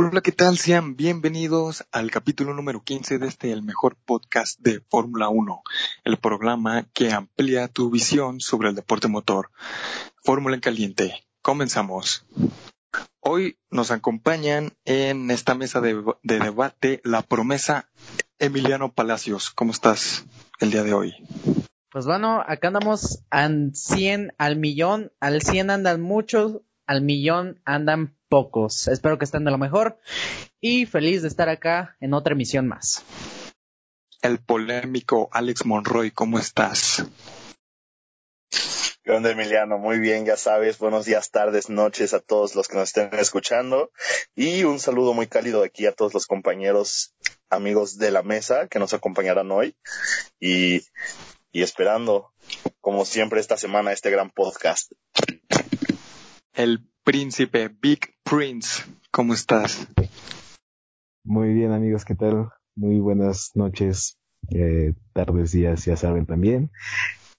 Hola, ¿qué tal? Sean bienvenidos al capítulo número 15 de este, el mejor podcast de Fórmula 1, el programa que amplía tu visión sobre el deporte motor. Fórmula en caliente. Comenzamos. Hoy nos acompañan en esta mesa de, de debate la promesa Emiliano Palacios. ¿Cómo estás el día de hoy? Pues bueno, acá andamos al 100, al millón, al 100 andan muchos, al millón andan pocos. Espero que estén de lo mejor y feliz de estar acá en otra emisión más. El polémico Alex Monroy, ¿cómo estás? ¿Qué onda, Emiliano? Muy bien, ya sabes. Buenos días, tardes, noches a todos los que nos estén escuchando. Y un saludo muy cálido aquí a todos los compañeros, amigos de la mesa que nos acompañarán hoy. Y, y esperando, como siempre, esta semana este gran podcast. El príncipe Big Prince, ¿cómo estás? Muy bien, amigos, ¿qué tal? Muy buenas noches, eh, tardes, días, ya saben también.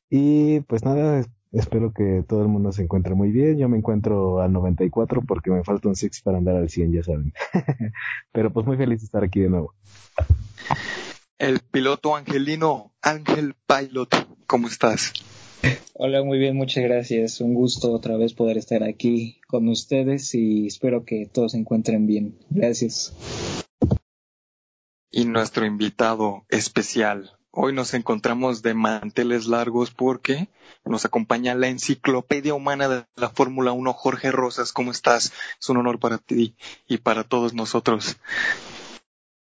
Y pues nada, espero que todo el mundo se encuentre muy bien. Yo me encuentro al 94 porque me falta un six para andar al 100, ya saben. Pero pues muy feliz de estar aquí de nuevo. El piloto angelino, Ángel Pilot, ¿cómo estás? Hola, muy bien, muchas gracias. Un gusto otra vez poder estar aquí con ustedes y espero que todos se encuentren bien. Gracias. Y nuestro invitado especial. Hoy nos encontramos de manteles largos porque nos acompaña la enciclopedia humana de la Fórmula 1, Jorge Rosas. ¿Cómo estás? Es un honor para ti y para todos nosotros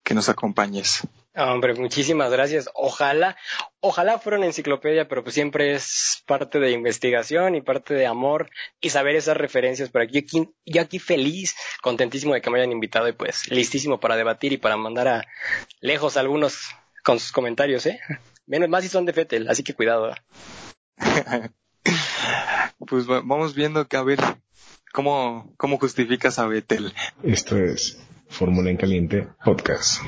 que nos acompañes. Hombre, muchísimas gracias. Ojalá, ojalá fuera una enciclopedia, pero pues siempre es parte de investigación y parte de amor y saber esas referencias. Pero aquí, aquí, yo aquí feliz, contentísimo de que me hayan invitado y pues listísimo para debatir y para mandar a lejos a algunos con sus comentarios, ¿eh? Menos más si son de Fettel, así que cuidado. pues vamos viendo que a ver cómo, cómo justificas a Vettel. Esto es Fórmula en Caliente Podcast.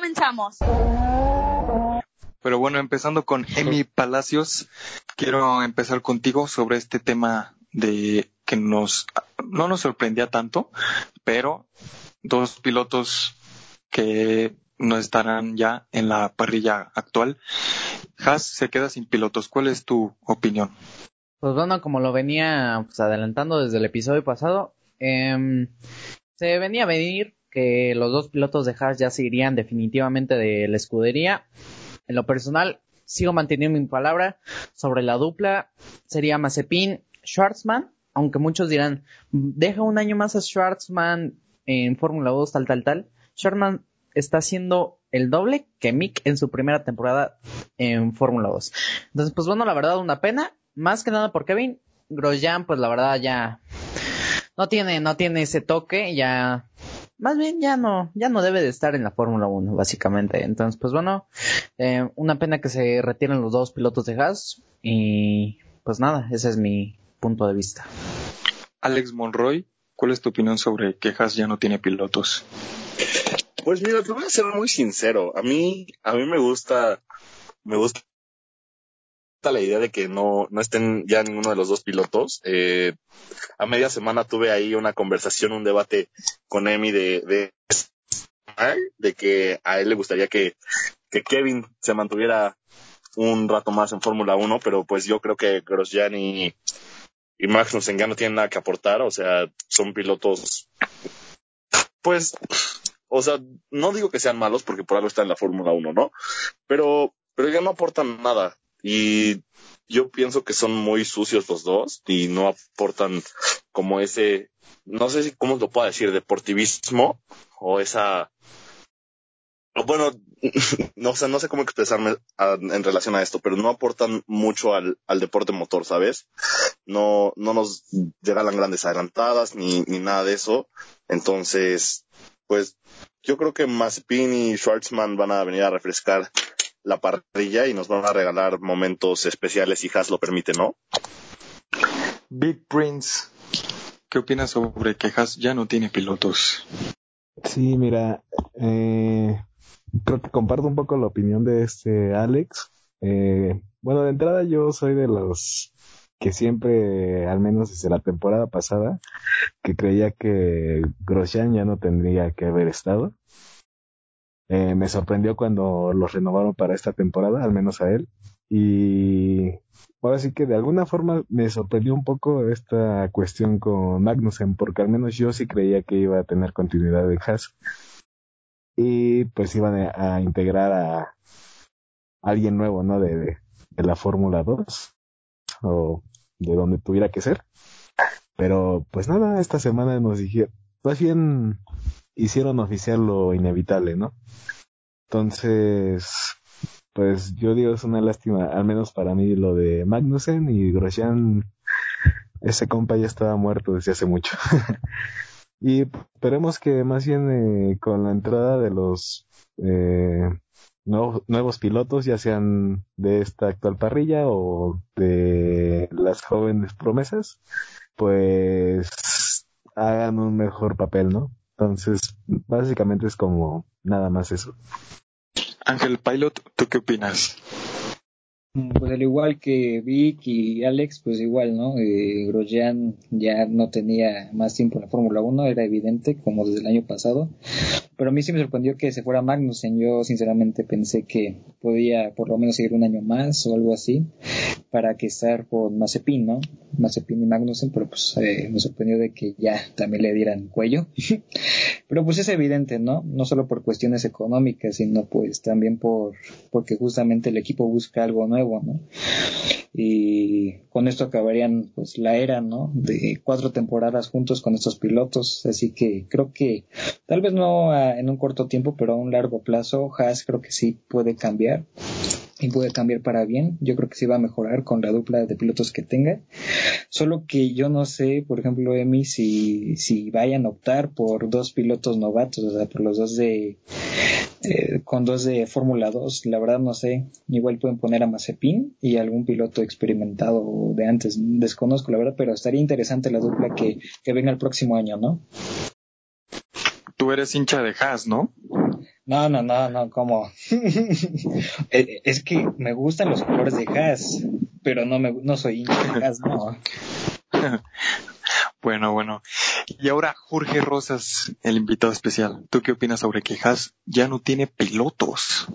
Comenzamos. Pero bueno, empezando con Emi Palacios, quiero empezar contigo sobre este tema de que nos no nos sorprendía tanto, pero dos pilotos que no estarán ya en la parrilla actual. Haas se queda sin pilotos. ¿Cuál es tu opinión? Pues bueno, como lo venía pues, adelantando desde el episodio pasado, eh, se venía a venir que los dos pilotos de Haas ya se irían definitivamente de la escudería. En lo personal, sigo manteniendo mi palabra sobre la dupla. Sería Mazepin, Schwartzman, aunque muchos dirán, deja un año más a Schwartzman en Fórmula 2, tal, tal, tal. Schwartzman está haciendo el doble que Mick en su primera temporada en Fórmula 2. Entonces, pues bueno, la verdad, una pena. Más que nada por Kevin. Grosjean, pues la verdad ya no tiene, no tiene ese toque, ya más bien ya no, ya no debe de estar en la Fórmula 1, básicamente. Entonces, pues bueno, eh, una pena que se retiren los dos pilotos de Haas y pues nada, ese es mi punto de vista. Alex Monroy, ¿cuál es tu opinión sobre que Haas ya no tiene pilotos? Pues mira, te voy a ser muy sincero. A mí, a mí me gusta, me gusta la idea de que no, no estén ya ninguno de los dos pilotos. Eh, a media semana tuve ahí una conversación, un debate con Emi de, de, de que a él le gustaría que, que Kevin se mantuviera un rato más en Fórmula 1, pero pues yo creo que Grosjean y, y Magnussen ya no tienen nada que aportar, o sea, son pilotos, pues, o sea, no digo que sean malos porque por algo están en la Fórmula 1, ¿no? Pero, pero ya no aportan nada. Y yo pienso que son muy sucios los dos y no aportan como ese, no sé si cómo lo puedo decir, deportivismo o esa, bueno, no, sé, no sé cómo expresarme en relación a esto, pero no aportan mucho al, al deporte motor, ¿sabes? No, no nos regalan grandes adelantadas ni, ni nada de eso. Entonces, pues yo creo que Mazepin y Schwartzman van a venir a refrescar la parrilla y nos van a regalar momentos especiales si Haas lo permite, ¿no? Big Prince, ¿qué opinas sobre que Haas ya no tiene pilotos? Sí, mira, eh, creo que comparto un poco la opinión de este Alex. Eh, bueno, de entrada yo soy de los que siempre, al menos desde la temporada pasada, que creía que Grosjean ya no tendría que haber estado. Eh, me sorprendió cuando los renovaron para esta temporada, al menos a él. Y ahora sí que de alguna forma me sorprendió un poco esta cuestión con Magnussen, porque al menos yo sí creía que iba a tener continuidad en Haas. Y pues iban a, integrar a alguien nuevo, ¿no? De, de, la Fórmula 2 o de donde tuviera que ser. Pero pues nada, esta semana nos dijeron, más bien hicieron oficial lo inevitable, ¿no? Entonces, pues yo digo es una lástima, al menos para mí lo de Magnussen y Grosjean, ese compa ya estaba muerto desde hace mucho. y esperemos que más bien eh, con la entrada de los eh, nuevos, nuevos pilotos, ya sean de esta actual parrilla o de las jóvenes promesas, pues hagan un mejor papel, ¿no? Entonces, básicamente es como nada más eso. Ángel Pilot, ¿tú qué opinas? Mm, pues al igual que Vic y Alex, pues igual, ¿no? Eh, Grosjean ya no tenía más tiempo en la Fórmula 1, era evidente, como desde el año pasado. Pero a mí sí me sorprendió que se fuera Magnussen. Yo sinceramente pensé que podía por lo menos seguir un año más o algo así para que estar con Mazepin, ¿no? Mazepin y Magnussen, pero pues eh, me sorprendió de que ya también le dieran cuello. pero pues es evidente, ¿no? No solo por cuestiones económicas, sino pues también por porque justamente el equipo busca algo nuevo, ¿no? Y con esto acabarían pues la era, ¿no? De cuatro temporadas juntos con estos pilotos, así que creo que tal vez no en un corto tiempo, pero a un largo plazo, Haas creo que sí puede cambiar y puede cambiar para bien. Yo creo que sí va a mejorar con la dupla de pilotos que tenga. Solo que yo no sé, por ejemplo, Emi, si, si vayan a optar por dos pilotos novatos, o sea, por los dos de, eh, con dos de Fórmula 2, la verdad no sé. Igual pueden poner a Mazepin y algún piloto experimentado de antes. Desconozco, la verdad, pero estaría interesante la dupla que, que venga el próximo año, ¿no? Tú eres hincha de Haas, ¿no? No, no, no, no, ¿cómo? Eh, es que me gustan los colores de Haas, pero no me no soy hincha de Haas, no. bueno, bueno. Y ahora Jorge Rosas, el invitado especial. ¿Tú qué opinas sobre que Haas ya no tiene pilotos?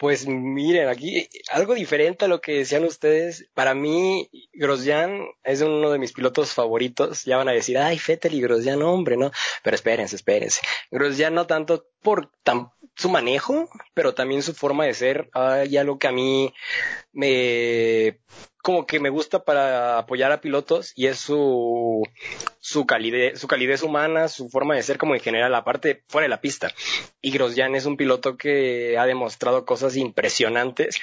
Pues miren, aquí algo diferente a lo que decían ustedes. Para mí, Grosjean es uno de mis pilotos favoritos. Ya van a decir, ay, Fettel y Grosjean, hombre, ¿no? Pero espérense, espérense. Grosjean no tanto por tan, su manejo, pero también su forma de ser. Hay algo que a mí me como que me gusta para apoyar a pilotos y es su, su calidez, su calidez humana, su forma de ser como en general, aparte fuera de la pista. Y Grosjean es un piloto que ha demostrado cosas impresionantes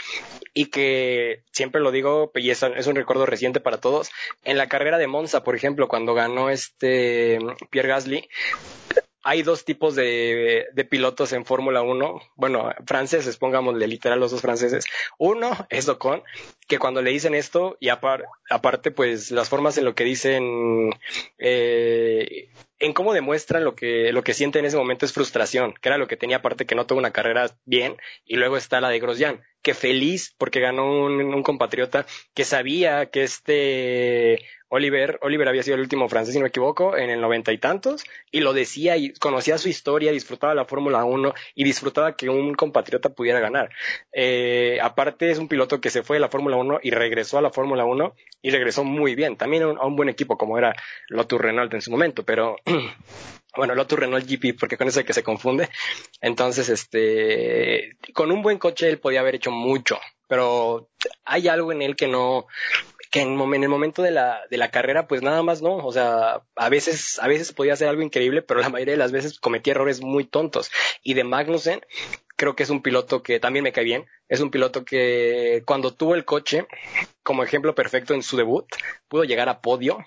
y que siempre lo digo, y es, es un recuerdo reciente para todos. En la carrera de Monza, por ejemplo, cuando ganó este Pierre Gasly, hay dos tipos de, de pilotos en Fórmula 1. Bueno, franceses, pongámosle literal los dos franceses. Uno es Ocon, que cuando le dicen esto, y aparte, pues las formas en lo que dicen, eh, en cómo demuestran lo que, lo que siente en ese momento es frustración, que era lo que tenía aparte que no tuvo una carrera bien, y luego está la de Grosjean, que feliz porque ganó un, un compatriota que sabía que este Oliver, Oliver había sido el último francés, si no me equivoco, en el noventa y tantos, y lo decía y conocía su historia, disfrutaba la Fórmula 1 y disfrutaba que un compatriota pudiera ganar. Eh, aparte es un piloto que se fue de la Fórmula 1 y regresó a la Fórmula 1 y regresó muy bien, también a un, buen equipo como era Lotus Renault en su momento, pero bueno, Lotus Renault GP, porque con eso es que se confunde. Entonces, este, con un buen coche él podía haber hecho mucho, pero hay algo en él que no, que en, el momento de la, de la carrera, pues nada más no. O sea, a veces, a veces podía hacer algo increíble, pero la mayoría de las veces cometía errores muy tontos. Y de Magnussen, creo que es un piloto que también me cae bien. Es un piloto que cuando tuvo el coche, como ejemplo perfecto en su debut, pudo llegar a podio.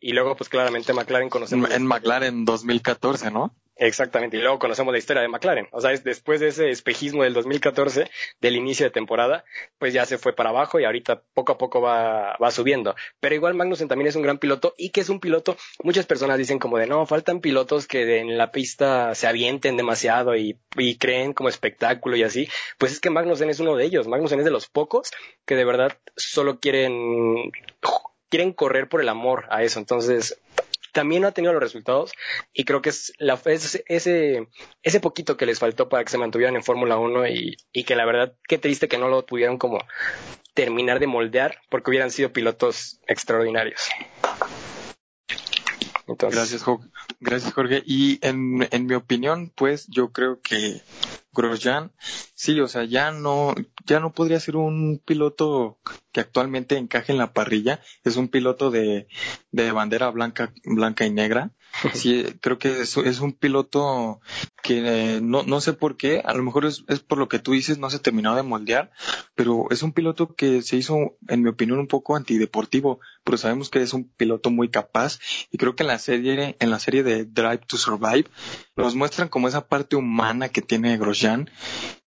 Y luego, pues claramente McLaren conocemos. En McLaren 2014, ¿no? Exactamente, y luego conocemos la historia de McLaren. O sea, es después de ese espejismo del 2014, del inicio de temporada, pues ya se fue para abajo y ahorita poco a poco va, va subiendo. Pero igual Magnussen también es un gran piloto y que es un piloto, muchas personas dicen como de no, faltan pilotos que en la pista se avienten demasiado y, y creen como espectáculo y así. Pues es que Magnussen es uno de ellos. Magnussen es de los pocos que de verdad solo quieren quieren correr por el amor a eso. Entonces, también no ha tenido los resultados y creo que es, la, es ese, ese poquito que les faltó para que se mantuvieran en Fórmula 1 y, y que la verdad, qué triste que no lo pudieron como terminar de moldear porque hubieran sido pilotos extraordinarios. Entonces, gracias, Jorge. Gracias, Jorge. Y en, en mi opinión, pues yo creo que Grosjean, sí, o sea, ya no, ya no podría ser un piloto que actualmente encaje en la parrilla. Es un piloto de, de bandera blanca, blanca y negra. Sí, creo que es, es un piloto que eh, no, no sé por qué, a lo mejor es, es por lo que tú dices, no se terminó de moldear, pero es un piloto que se hizo, en mi opinión, un poco antideportivo, pero sabemos que es un piloto muy capaz y creo que en la serie, en la serie de Drive to Survive, nos muestran como esa parte humana que tiene Grosjean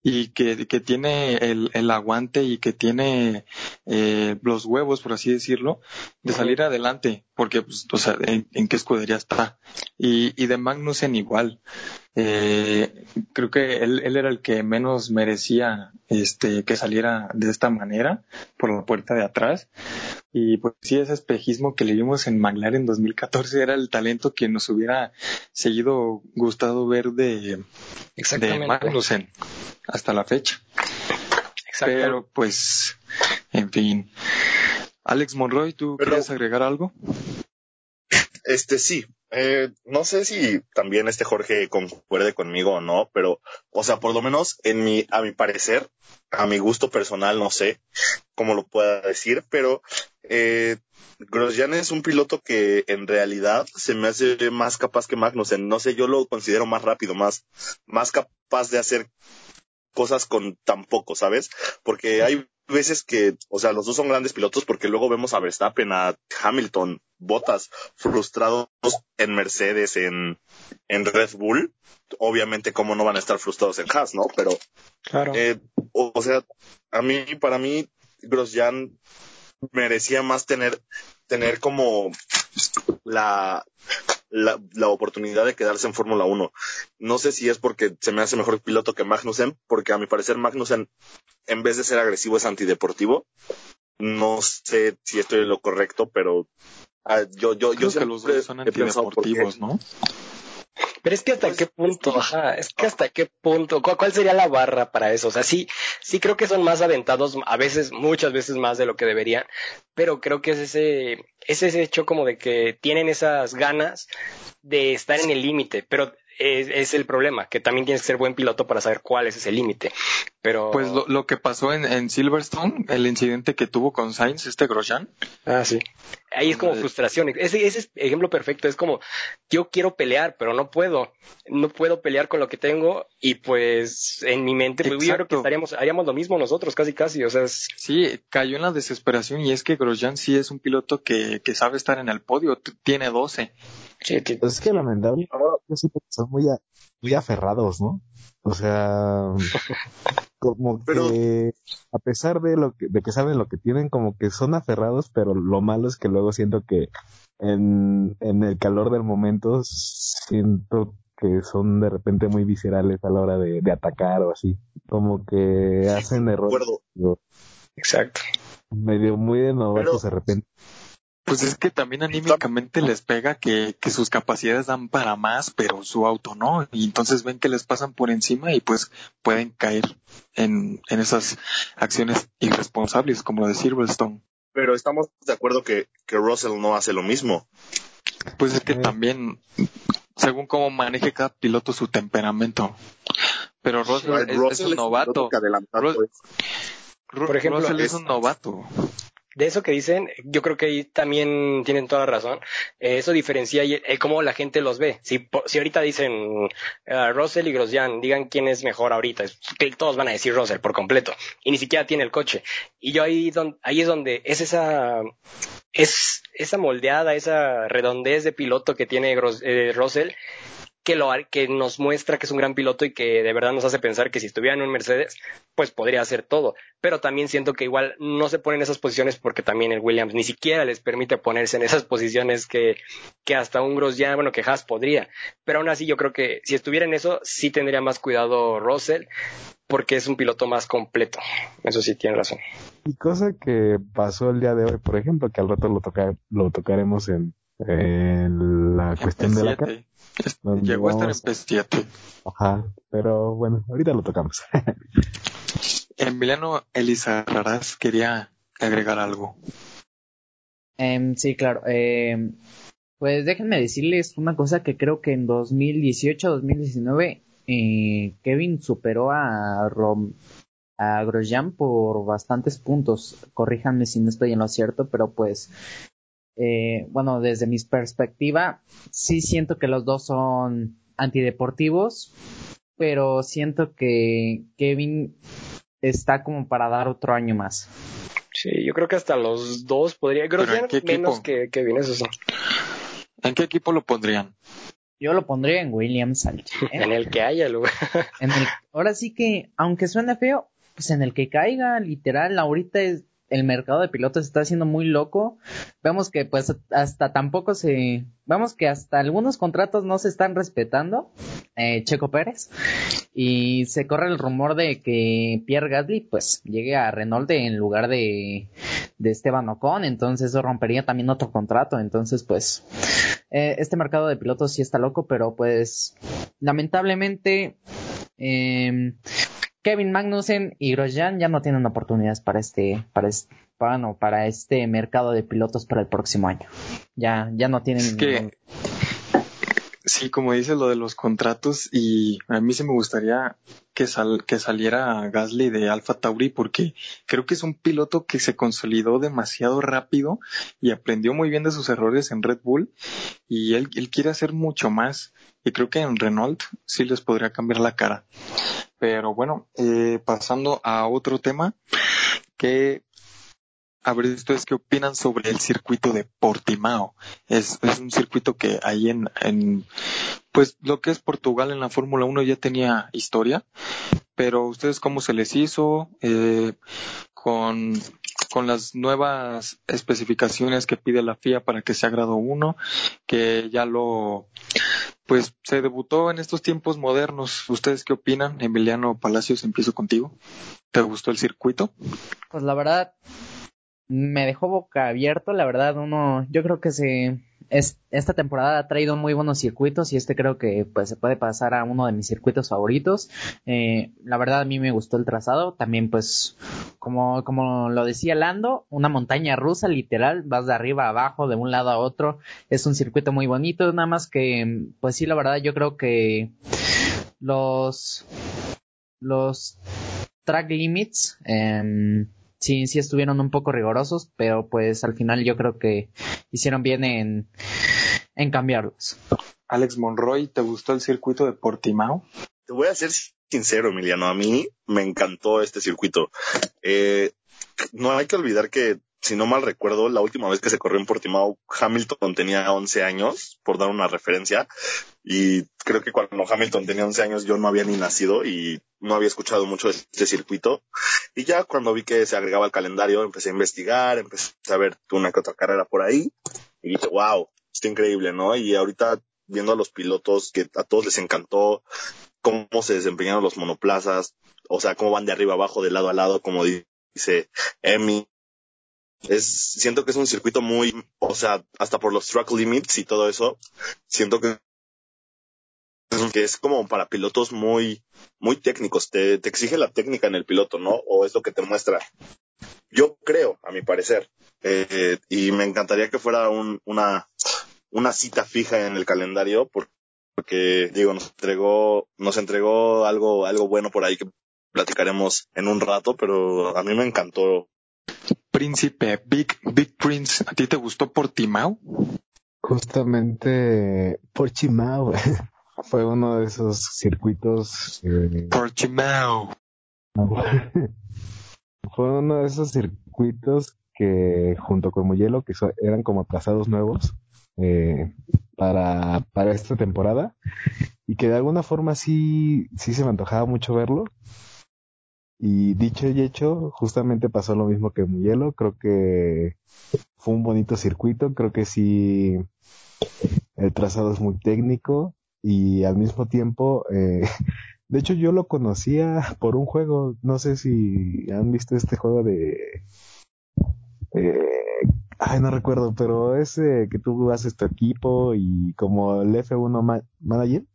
y que, que tiene el, el, aguante y que tiene eh, los huevos, por así decirlo, de salir adelante, porque, pues, o sea, en, en qué escudería está. Y, y de Magnussen igual. Eh, creo que él, él, era el que menos merecía este que saliera de esta manera por la puerta de atrás. Y pues sí ese espejismo que le vimos en McLaren 2014 era el talento que nos hubiera seguido gustado ver de, de Magnussen hasta la fecha. Pero pues en fin Alex Monroy ¿tú pero, quieres agregar algo? Este sí, eh, no sé si también este Jorge concuerde conmigo o no, pero, o sea, por lo menos en mi, a mi parecer, a mi gusto personal, no sé cómo lo pueda decir, pero eh, Grosjean es un piloto que en realidad se me hace más capaz que Magnussen. No sé, yo lo considero más rápido, más, más capaz de hacer cosas con tan poco, ¿sabes? Porque hay veces que, o sea, los dos son grandes pilotos porque luego vemos a Verstappen, a Hamilton, Botas frustrados en Mercedes, en, en Red Bull. Obviamente, cómo no van a estar frustrados en Haas, ¿no? Pero, claro. Eh, o, o, sea, a mí, para mí, Grosjean merecía más tener, tener como la, la, la, oportunidad de quedarse en Fórmula 1. No sé si es porque se me hace mejor piloto que Magnussen, porque a mi parecer Magnussen, en vez de ser agresivo, es antideportivo. No sé si estoy en lo correcto, pero uh, yo, yo, Creo yo que los dos son antideportivos, ¿no? Pero es que hasta qué punto, ajá, es que hasta qué punto, ¿cuál, ¿cuál, sería la barra para eso? O sea, sí, sí creo que son más aventados, a veces, muchas veces más de lo que deberían, pero creo que es ese, es ese hecho como de que tienen esas ganas de estar en el límite, pero es, es, el problema, que también tienes que ser buen piloto para saber cuál es ese límite. Pero pues lo, lo, que pasó en, en Silverstone, el incidente que tuvo con Sainz, este Grosjean. Ah, sí. Ahí es como frustración. Ese, ese es ejemplo perfecto. Es como yo quiero pelear, pero no puedo. No puedo pelear con lo que tengo y pues en mi mente pues, yo creo que estaríamos haríamos lo mismo nosotros casi casi. O sea, es... sí cayó en la desesperación y es que Grosjean sí es un piloto que, que sabe estar en el podio. Tiene 12 Sí, que... Pues es que lamentable, yo siento que son muy, a, muy aferrados, ¿no? O sea, como pero... que a pesar de lo que, de que saben lo que tienen, como que son aferrados, pero lo malo es que luego siento que en, en el calor del momento siento que son de repente muy viscerales a la hora de, de atacar o así. Como que hacen errores. Exacto. Medio muy de novatos de repente. Pues es que también anímicamente les pega que, que, sus capacidades dan para más, pero su auto no. Y entonces ven que les pasan por encima y pues pueden caer en, en esas acciones irresponsables, como de Silverstone. Pero estamos de acuerdo que, que Russell no hace lo mismo. Pues es que también, según cómo maneje cada piloto su temperamento. Pero Russell, es, Russell es, un novato. Por ejemplo, Russell es un novato de eso que dicen, yo creo que ahí también tienen toda la razón. Eh, eso diferencia el, el, cómo la gente los ve. Si, si ahorita dicen uh, Russell y Grosjean, digan quién es mejor ahorita, todos van a decir Russell por completo. Y ni siquiera tiene el coche. Y yo ahí, ahí es donde es esa, es esa moldeada, esa redondez de piloto que tiene Gros, eh, Russell que, lo, que nos muestra que es un gran piloto y que de verdad nos hace pensar que si estuviera en un Mercedes, pues podría hacer todo. Pero también siento que igual no se pone en esas posiciones porque también el Williams ni siquiera les permite ponerse en esas posiciones que, que hasta un Grosjean, bueno, que Haas podría. Pero aún así yo creo que si estuviera en eso, sí tendría más cuidado Russell porque es un piloto más completo. Eso sí tiene razón. Y cosa que pasó el día de hoy, por ejemplo, que al rato lo, toca, lo tocaremos en, la cuestión de la Llegó a estar en P7. Ajá, pero bueno, ahorita lo tocamos. Emiliano Elisa Raraz quería agregar algo. Em, sí, claro. Em, pues déjenme decirles una cosa que creo que en 2018-2019 eh, Kevin superó a, Rom, a Grosjean por bastantes puntos. Corríjanme si no estoy en lo cierto, pero pues, eh, bueno, desde mi perspectiva, sí siento que los dos son antideportivos, pero siento que Kevin está como para dar otro año más. Sí, yo creo que hasta los dos podría. Grosjean menos que Kevin, eso sí. ¿En qué equipo lo pondrían? Yo lo pondría en Williams en el que haya lugar. ahora sí que, aunque suene feo, pues en el que caiga, literal, ahorita es, el mercado de pilotos está siendo muy loco. Vemos que pues hasta tampoco se, vemos que hasta algunos contratos no se están respetando. Eh, Checo Pérez y se corre el rumor de que Pierre Gasly pues llegue a Renault en lugar de, de Esteban Ocon, entonces eso rompería también otro contrato, entonces pues eh, este mercado de pilotos sí está loco, pero pues lamentablemente eh, Kevin Magnussen y Grosjean ya no tienen oportunidades para este, para este, para este mercado de pilotos para el próximo año. Ya, ya no tienen. que, sí, como dices lo de los contratos y a mí sí me gustaría que, sal, que saliera Gasly de Alfa Tauri porque creo que es un piloto que se consolidó demasiado rápido y aprendió muy bien de sus errores en Red Bull y él, él quiere hacer mucho más y creo que en Renault sí les podría cambiar la cara. Pero bueno, eh, pasando a otro tema, que a ver ustedes qué opinan sobre el circuito de Portimao. Es, es un circuito que ahí en, en, pues lo que es Portugal en la Fórmula 1 ya tenía historia, pero ustedes cómo se les hizo, eh, con, con las nuevas especificaciones que pide la FIA para que sea grado 1, que ya lo, pues se debutó en estos tiempos modernos. ¿Ustedes qué opinan? Emiliano Palacios, empiezo contigo. ¿Te gustó el circuito? Pues la verdad, me dejó boca abierto, la verdad, uno, yo creo que se, es, esta temporada ha traído muy buenos circuitos y este creo que pues se puede pasar a uno de mis circuitos favoritos. Eh, la verdad a mí me gustó el trazado, también pues como, como lo decía Lando, una montaña rusa literal, vas de arriba a abajo, de un lado a otro, es un circuito muy bonito, nada más que pues sí, la verdad yo creo que los, los track limits, eh, sí, sí estuvieron un poco rigorosos, pero pues al final yo creo que hicieron bien en, en cambiarlos. Alex Monroy, ¿te gustó el circuito de Portimao? Te voy a ser sincero, Emiliano, a mí me encantó este circuito. Eh, no hay que olvidar que si no mal recuerdo, la última vez que se corrió en Portimao, Hamilton tenía 11 años, por dar una referencia, y creo que cuando Hamilton tenía 11 años yo no había ni nacido y no había escuchado mucho de este circuito. Y ya cuando vi que se agregaba al calendario, empecé a investigar, empecé a ver una que otra carrera por ahí, y dije, wow, está increíble, ¿no? Y ahorita viendo a los pilotos que a todos les encantó cómo se desempeñaron los monoplazas, o sea, cómo van de arriba abajo, de lado a lado, como dice Emi, es, siento que es un circuito muy, o sea, hasta por los track limits y todo eso, siento que que es como para pilotos muy, muy técnicos. Te, te exige la técnica en el piloto, ¿no? O es lo que te muestra. Yo creo, a mi parecer. Eh, y me encantaría que fuera un, una, una cita fija en el calendario, porque, digo, nos entregó, nos entregó algo, algo bueno por ahí que platicaremos en un rato, pero a mí me encantó Príncipe, Big, Big Prince, ¿a ti te gustó Portimao? Justamente Portimao fue uno de esos circuitos. Eh, Portimao. fue uno de esos circuitos que junto con Mugello, que eran como trazados nuevos eh, para, para esta temporada. y que de alguna forma sí, sí se me antojaba mucho verlo. Y dicho y hecho, justamente pasó lo mismo que Muyelo. Creo que fue un bonito circuito. Creo que sí, el trazado es muy técnico y al mismo tiempo, eh, de hecho yo lo conocía por un juego. No sé si han visto este juego de... Eh, ay, no recuerdo, pero es que tú haces tu equipo y como el F1 Manager.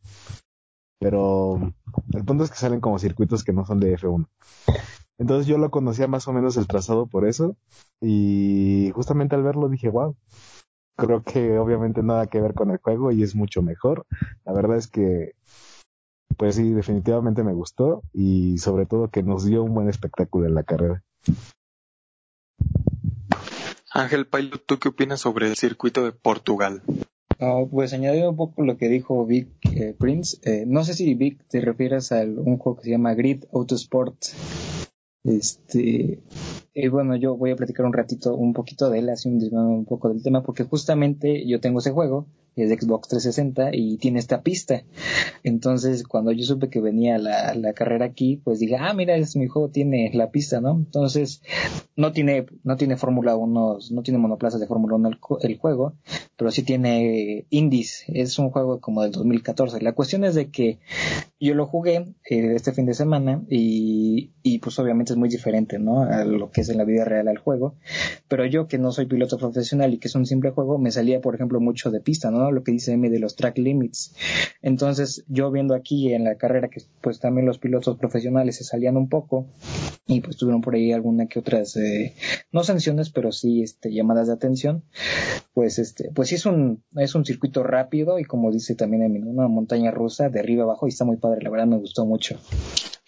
Pero el punto es que salen como circuitos que no son de F1. Entonces yo lo conocía más o menos el trazado por eso. Y justamente al verlo dije, wow, creo que obviamente nada que ver con el juego y es mucho mejor. La verdad es que, pues sí, definitivamente me gustó y sobre todo que nos dio un buen espectáculo en la carrera. Ángel Pailo, ¿tú qué opinas sobre el circuito de Portugal? Pues añadiendo un poco lo que dijo Vic eh, Prince, eh, no sé si Vic te refieres a un juego que se llama Grid Autosport. Este, y bueno, yo voy a platicar un ratito, un poquito de él, así un, un poco del tema, porque justamente yo tengo ese juego, es de Xbox 360 y tiene esta pista. Entonces, cuando yo supe que venía la, la carrera aquí, pues dije, ah, mira, es mi juego, tiene la pista, ¿no? Entonces, no tiene, no tiene Fórmula 1, no tiene monoplazas de Fórmula 1 el, juego, pero sí tiene indies. Es un juego como del 2014. La cuestión es de que yo lo jugué eh, este fin de semana y, y pues obviamente es muy diferente, ¿no? A lo que es en la vida real al juego. Pero yo que no soy piloto profesional y que es un simple juego, me salía, por ejemplo, mucho de pista, ¿no? Lo que dice M de los track limits. Entonces, yo viendo aquí en la carrera que pues también los pilotos profesionales se salían un poco y pues tuvieron por ahí alguna que otras, eh, no sanciones, pero sí este, llamadas de atención. Pues este, pues sí es un, es un circuito rápido y como dice también en una montaña rusa de arriba abajo y está muy padre, la verdad me gustó mucho.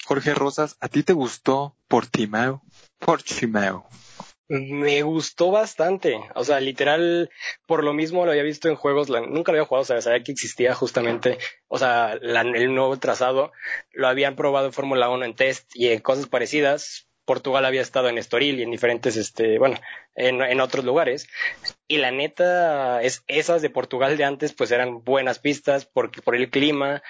Jorge Rosas, ¿a ti te gustó Portimao? Portimao. Me gustó bastante. O sea, literal, por lo mismo lo había visto en juegos, nunca lo había jugado, o sea, sabía que existía justamente, o sea, el nuevo trazado. Lo habían probado en Fórmula 1 en test y en cosas parecidas. Portugal había estado en Estoril y en diferentes, este, bueno, en, en, otros lugares. Y la neta, es, esas de Portugal de antes, pues eran buenas pistas porque por el clima,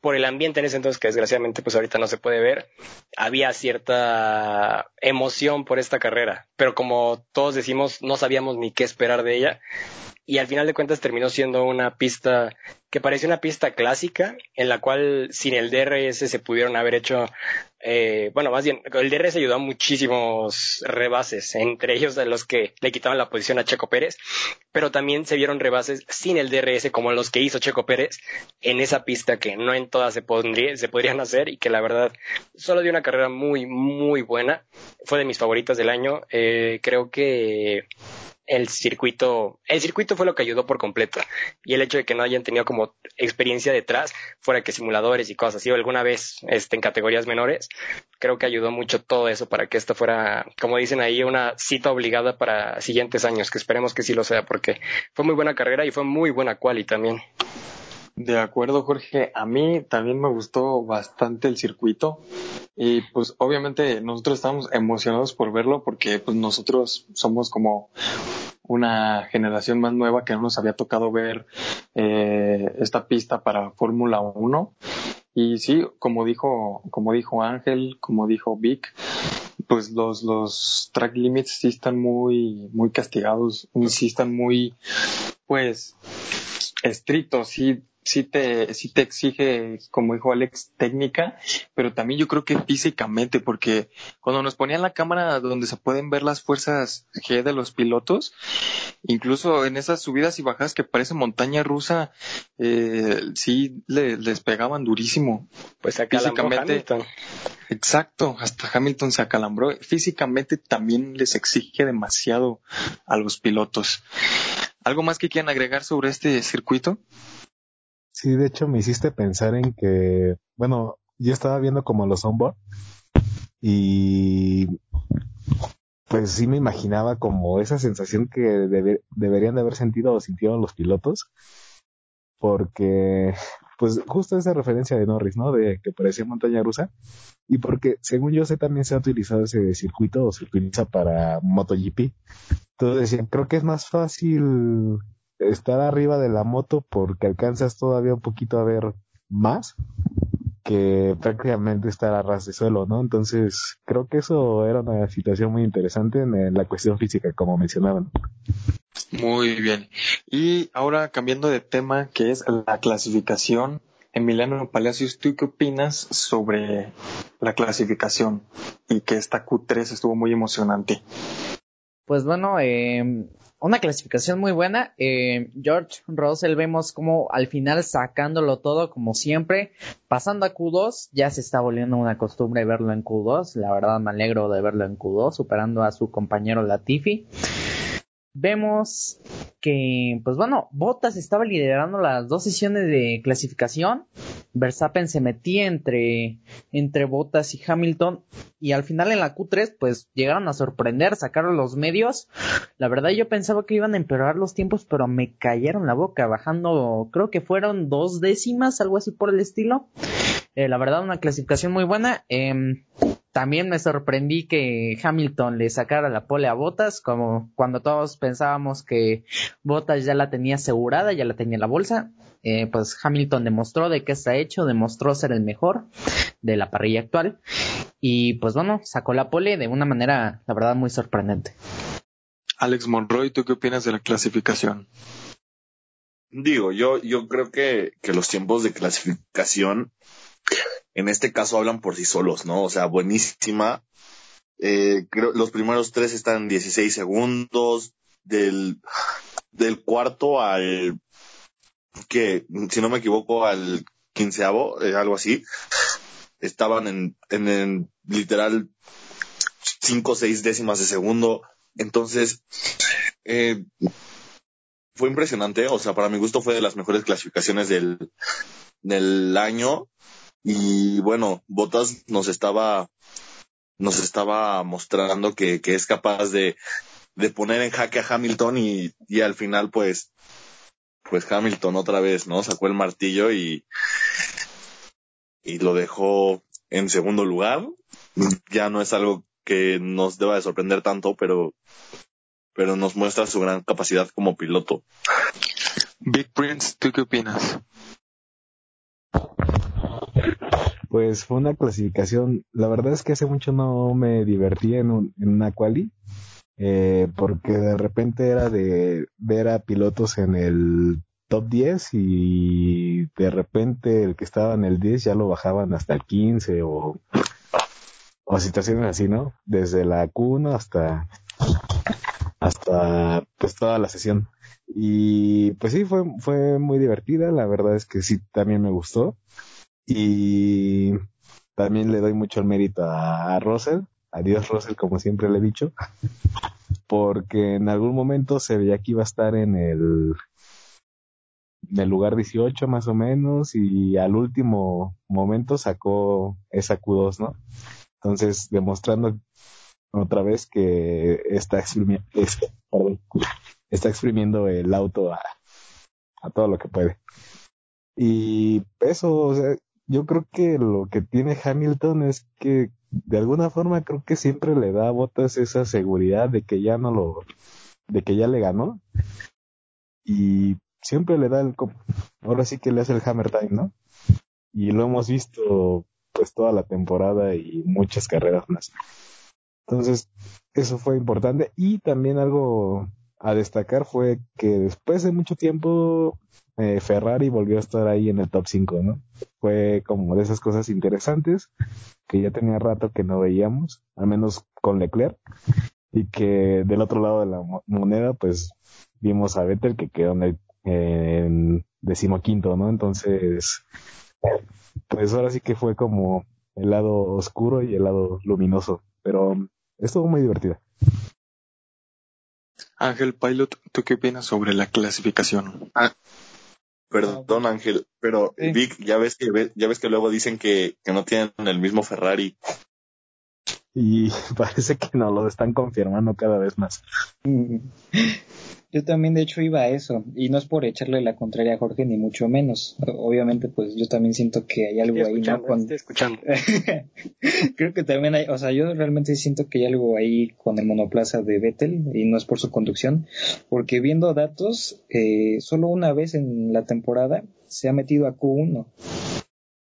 por el ambiente en ese entonces, que desgraciadamente pues ahorita no se puede ver, había cierta emoción por esta carrera. Pero como todos decimos, no sabíamos ni qué esperar de ella y al final de cuentas terminó siendo una pista que parecía una pista clásica en la cual sin el DRS se pudieron haber hecho, eh, bueno, más bien, el DRS ayudó a muchísimos rebases, entre ellos de los que le quitaban la posición a Checo Pérez, pero también se vieron rebases sin el DRS como los que hizo Checo Pérez en esa pista que no en todas se, podrían hacer y que la verdad solo dio una carrera muy, muy buena. Fue de mis favoritas del año. Eh, creo que el circuito, el circuito fue lo que ayudó por completo. Y el hecho de que no hayan tenido como experiencia detrás, fuera que simuladores y cosas así, o alguna vez este, en categorías menores, creo que ayudó mucho todo eso para que esto fuera, como dicen ahí, una cita obligada para siguientes años, que esperemos que sí lo sea, porque fue muy buena carrera y fue muy buena quali también. De acuerdo, Jorge. A mí también me gustó bastante el circuito. Y pues obviamente nosotros estamos emocionados por verlo porque pues nosotros somos como una generación más nueva que no nos había tocado ver eh, esta pista para Fórmula 1. Y sí, como dijo, como dijo Ángel, como dijo Vic, pues los, los track limits sí están muy, muy castigados, sí están muy, pues, estrictos, sí sí te, sí te exige, como dijo Alex, técnica, pero también yo creo que físicamente, porque cuando nos ponían la cámara donde se pueden ver las fuerzas G de los pilotos, incluso en esas subidas y bajadas que parece montaña rusa, eh, sí les pegaban durísimo. Pues físicamente. Exacto, hasta Hamilton se acalambró. Físicamente también les exige demasiado a los pilotos. ¿Algo más que quieran agregar sobre este circuito? Sí, de hecho me hiciste pensar en que, bueno, yo estaba viendo como los onboard y pues sí me imaginaba como esa sensación que deberían de haber sentido o sintieron los pilotos porque pues justo esa referencia de Norris, ¿no? De que parecía montaña rusa y porque según yo sé también se ha utilizado ese circuito o se utiliza para MotoGP. Entonces decían, creo que es más fácil estar arriba de la moto porque alcanzas todavía un poquito a ver más que prácticamente estar a ras de suelo, ¿no? Entonces, creo que eso era una situación muy interesante en la cuestión física, como mencionaban. Muy bien. Y ahora cambiando de tema, que es la clasificación. Emiliano Palacios, ¿tú qué opinas sobre la clasificación y que esta Q3 estuvo muy emocionante? Pues bueno, eh, una clasificación muy buena. Eh, George Russell vemos como al final sacándolo todo como siempre, pasando a Q2, ya se está volviendo una costumbre verlo en Q2, la verdad me alegro de verlo en Q2, superando a su compañero Latifi vemos que, pues bueno, Bottas estaba liderando las dos sesiones de clasificación. Verstappen se metía entre, entre Bottas y Hamilton. Y al final en la Q3, pues llegaron a sorprender, sacaron los medios. La verdad yo pensaba que iban a empeorar los tiempos, pero me cayeron la boca, bajando, creo que fueron dos décimas, algo así por el estilo. Eh, la verdad, una clasificación muy buena. Eh, también me sorprendí que Hamilton le sacara la pole a Bottas, como cuando todos pensábamos que Bottas ya la tenía asegurada, ya la tenía en la bolsa. Eh, pues Hamilton demostró de qué está hecho, demostró ser el mejor de la parrilla actual. Y pues bueno, sacó la pole de una manera, la verdad, muy sorprendente. Alex Monroy, ¿tú qué opinas de la clasificación? Digo, yo, yo creo que, que los tiempos de clasificación en este caso hablan por sí solos, ¿no? O sea, buenísima. Eh, creo los primeros tres están en 16 segundos. Del, del cuarto al que, si no me equivoco, al quinceavo, eh, algo así, estaban en, en, literal cinco o seis décimas de segundo. Entonces, eh, fue impresionante. O sea, para mi gusto fue de las mejores clasificaciones del, del año. Y bueno, Botas nos estaba, nos estaba mostrando que, es capaz de, de poner en jaque a Hamilton y, y al final pues, pues Hamilton otra vez, ¿no? Sacó el martillo y, y lo dejó en segundo lugar. Ya no es algo que nos deba de sorprender tanto, pero, pero nos muestra su gran capacidad como piloto. Big Prince, ¿tú qué opinas? Pues fue una clasificación, la verdad es que hace mucho no me divertí en, un, en una quali, eh, porque de repente era de ver a pilotos en el top 10 y de repente el que estaba en el 10 ya lo bajaban hasta el 15 o, o situaciones así, ¿no? Desde la Q1 hasta, hasta pues toda la sesión. Y pues sí, fue, fue muy divertida, la verdad es que sí, también me gustó. Y también le doy mucho el mérito a Russell, adiós Russell como siempre le he dicho, porque en algún momento se veía que iba a estar en el, en el lugar 18 más o menos y al último momento sacó esa Q2, ¿no? Entonces, demostrando otra vez que está exprimiendo, está exprimiendo el auto a, a todo lo que puede. Y eso, yo creo que lo que tiene Hamilton es que de alguna forma creo que siempre le da a Botas esa seguridad de que ya no lo, de que ya le ganó. Y siempre le da el, ahora sí que le hace el hammer time, ¿no? Y lo hemos visto pues toda la temporada y muchas carreras más. Entonces, eso fue importante. Y también algo a destacar fue que después de mucho tiempo eh, Ferrari volvió a estar ahí en el top 5, ¿no? Fue como de esas cosas interesantes que ya tenía rato que no veíamos, al menos con Leclerc, y que del otro lado de la moneda, pues vimos a Vettel que quedó en, el, en decimoquinto, ¿no? Entonces, pues ahora sí que fue como el lado oscuro y el lado luminoso, pero estuvo muy divertido. Ángel Pilot, ¿tú qué opinas sobre la clasificación? Ah, Perdón, Ángel, pero Vic, ya ves que ya ves que luego dicen que, que no tienen el mismo Ferrari. Y parece que no lo están confirmando cada vez más. Yo también, de hecho, iba a eso. Y no es por echarle la contraria a Jorge, ni mucho menos. Obviamente, pues yo también siento que hay algo ahí, ¿no? Con... Estoy escuchando. Creo que también hay, o sea, yo realmente siento que hay algo ahí con el monoplaza de Vettel, y no es por su conducción, porque viendo datos, eh, solo una vez en la temporada se ha metido a Q1.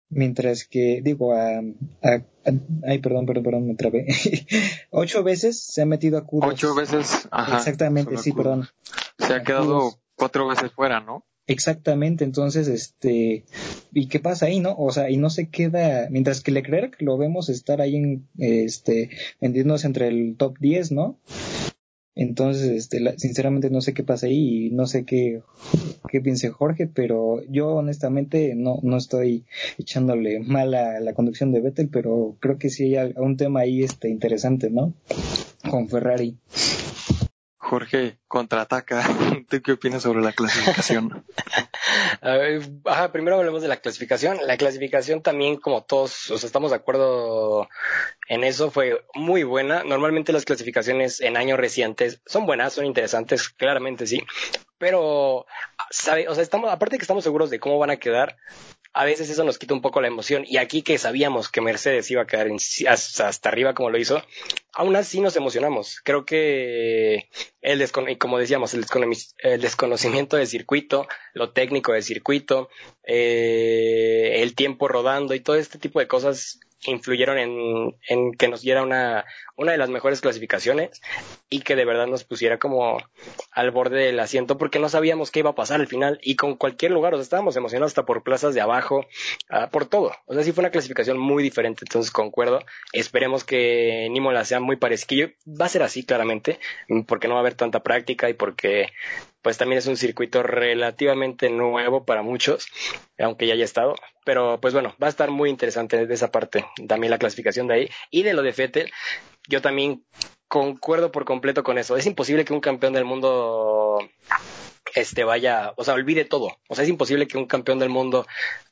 Mientras que, digo, a, ay, perdón, perdón, perdón, me trabé. Ocho veces se ha metido a Q2. Ocho veces, ajá. Exactamente, sí, perdón. Se ha quedado cuatro veces fuera, ¿no? Exactamente, entonces, este, ¿y qué pasa ahí, no? O sea, y no se queda, mientras que Leclerc lo vemos estar ahí en, este, vendiéndose entre el top 10, ¿no? Entonces, este, sinceramente no sé qué pasa ahí y no sé qué, qué piense Jorge, pero yo honestamente no, no estoy echándole mal a la conducción de Vettel, pero creo que sí hay un tema ahí este, interesante, ¿no? Con Ferrari. Jorge, contraataca. ¿Tú qué opinas sobre la clasificación? ajá, primero hablemos de la clasificación. La clasificación también, como todos, o sea, estamos de acuerdo en eso, fue muy buena. Normalmente las clasificaciones en años recientes son buenas, son interesantes, claramente sí. Pero, ¿sabe? O sea, estamos, aparte de que estamos seguros de cómo van a quedar, a veces eso nos quita un poco la emoción. Y aquí que sabíamos que Mercedes iba a quedar hasta, arriba como lo hizo, aún así nos emocionamos. Creo que el y como decíamos, el, desconocimiento del circuito, lo técnico del circuito, eh, el tiempo rodando y todo este tipo de cosas influyeron en, en que nos diera una, una de las mejores clasificaciones y que de verdad nos pusiera como al borde del asiento porque no sabíamos qué iba a pasar al final y con cualquier lugar, o sea, estábamos emocionados hasta por plazas de abajo, uh, por todo. O sea, sí fue una clasificación muy diferente, entonces concuerdo. Esperemos que Nimola sea muy parecido. Va a ser así claramente, porque no va a haber tanta práctica y porque pues también es un circuito relativamente nuevo para muchos, aunque ya haya estado. Pero pues bueno, va a estar muy interesante de esa parte, también la clasificación de ahí. Y de lo de Fettel, yo también concuerdo por completo con eso. Es imposible que un campeón del mundo este vaya, o sea, olvide todo. O sea, es imposible que un campeón del mundo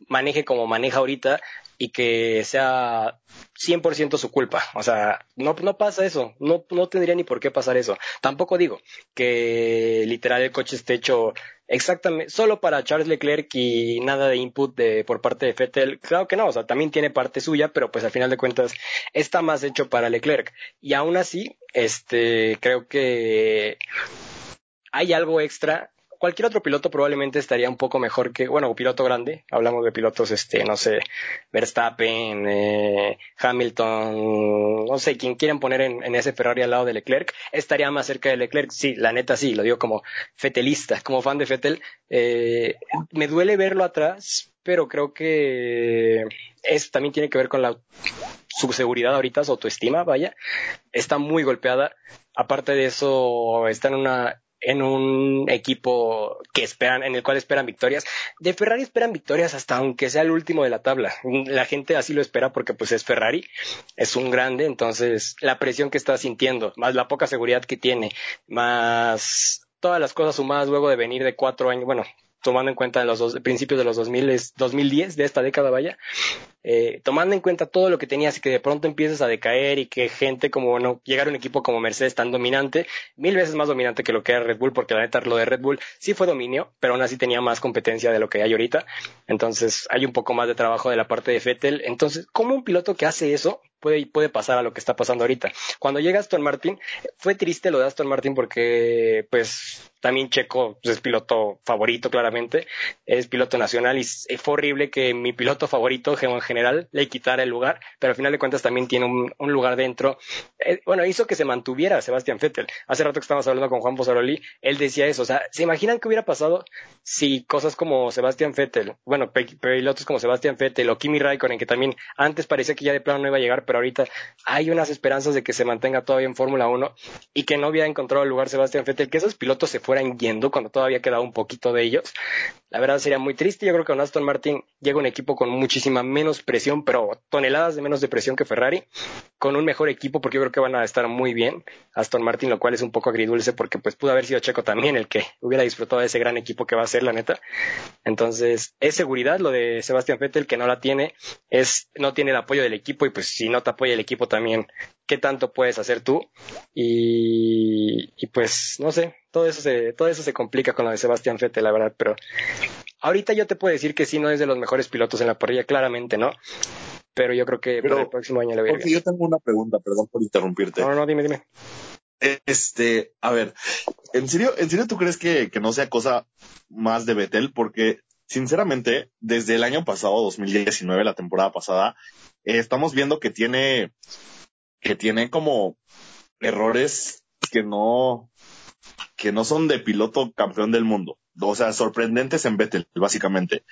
maneje como maneja ahorita y que sea 100% su culpa. O sea, no, no pasa eso. No, no tendría ni por qué pasar eso. Tampoco digo que literal el coche esté hecho exactamente solo para Charles Leclerc y nada de input de, por parte de Vettel. Claro que no, o sea, también tiene parte suya, pero pues al final de cuentas está más hecho para Leclerc. Y aún así, este, creo que hay algo extra cualquier otro piloto probablemente estaría un poco mejor que, bueno, piloto grande, hablamos de pilotos, este, no sé, Verstappen, eh, Hamilton, no sé, quien quieran poner en, ese Ferrari al lado de Leclerc, estaría más cerca de Leclerc, sí, la neta sí, lo digo como fetelista, como fan de Fettel, eh, me duele verlo atrás, pero creo que eso también tiene que ver con la su seguridad ahorita, su autoestima, vaya, está muy golpeada. Aparte de eso, está en una en un equipo que esperan, en el cual esperan victorias. De Ferrari esperan victorias hasta aunque sea el último de la tabla. La gente así lo espera porque pues es Ferrari, es un grande, entonces la presión que está sintiendo, más la poca seguridad que tiene, más todas las cosas sumadas luego de venir de cuatro años, bueno, tomando en cuenta los dos, principios de los 2000, 2010 de esta década, vaya, eh, tomando en cuenta todo lo que tenías y que de pronto empieces a decaer y que gente como, bueno, llegar un equipo como Mercedes tan dominante, mil veces más dominante que lo que era Red Bull, porque la neta lo de Red Bull sí fue dominio, pero aún así tenía más competencia de lo que hay ahorita. Entonces hay un poco más de trabajo de la parte de Vettel. Entonces, ¿cómo un piloto que hace eso puede, puede pasar a lo que está pasando ahorita? Cuando llega Aston Martin, fue triste lo de Aston Martin porque, pues, también Checo pues, es piloto favorito, claramente, es piloto nacional y fue horrible que mi piloto favorito, general, le quitara el lugar, pero al final de cuentas también tiene un, lugar dentro. Eh, bueno, hizo que se mantuviera Sebastián Vettel. Hace rato que estábamos hablando con Juan Posaroli, él decía eso, o sea, ¿se imaginan qué hubiera pasado si cosas como Sebastián Vettel, bueno, pilotos como Sebastián Vettel o Kimi Raikkonen, que también antes parecía que ya de plano no iba a llegar, pero ahorita hay unas esperanzas de que se mantenga todavía en Fórmula 1 y que no hubiera encontrado el lugar Sebastián Vettel, que esos pilotos se fueran yendo cuando todavía quedaba un poquito de ellos. La verdad sería muy triste. Yo creo que con Aston Martin llega un equipo con muchísima menos presión, pero toneladas de menos de presión que Ferrari, con un mejor equipo porque yo creo que van a estar muy bien. Aston Martin, lo cual es un poco agridulce porque pues pudo haber sido Checo también el que hubiera disfrutado de ese gran equipo que va a ser, la neta. Entonces, es seguridad lo de Sebastián Vettel que no la tiene, es no tiene el apoyo del equipo y pues si no te apoya el equipo también, ¿qué tanto puedes hacer tú? Y, pues no sé, todo eso se, todo eso se complica con lo de Sebastián Vettel, la verdad, pero ahorita yo te puedo decir que sí no es de los mejores pilotos en la parrilla, claramente, ¿no? Pero yo creo que para el próximo año le voy Porque yo tengo una pregunta, perdón por interrumpirte. No, no, dime, dime. Este, a ver, ¿en serio, en serio tú crees que, que no sea cosa más de Vettel? Porque sinceramente, desde el año pasado, 2019, la temporada pasada, eh, estamos viendo que tiene, que tiene como errores que no, que no son de piloto campeón del mundo. O sea, sorprendentes en Vettel, básicamente.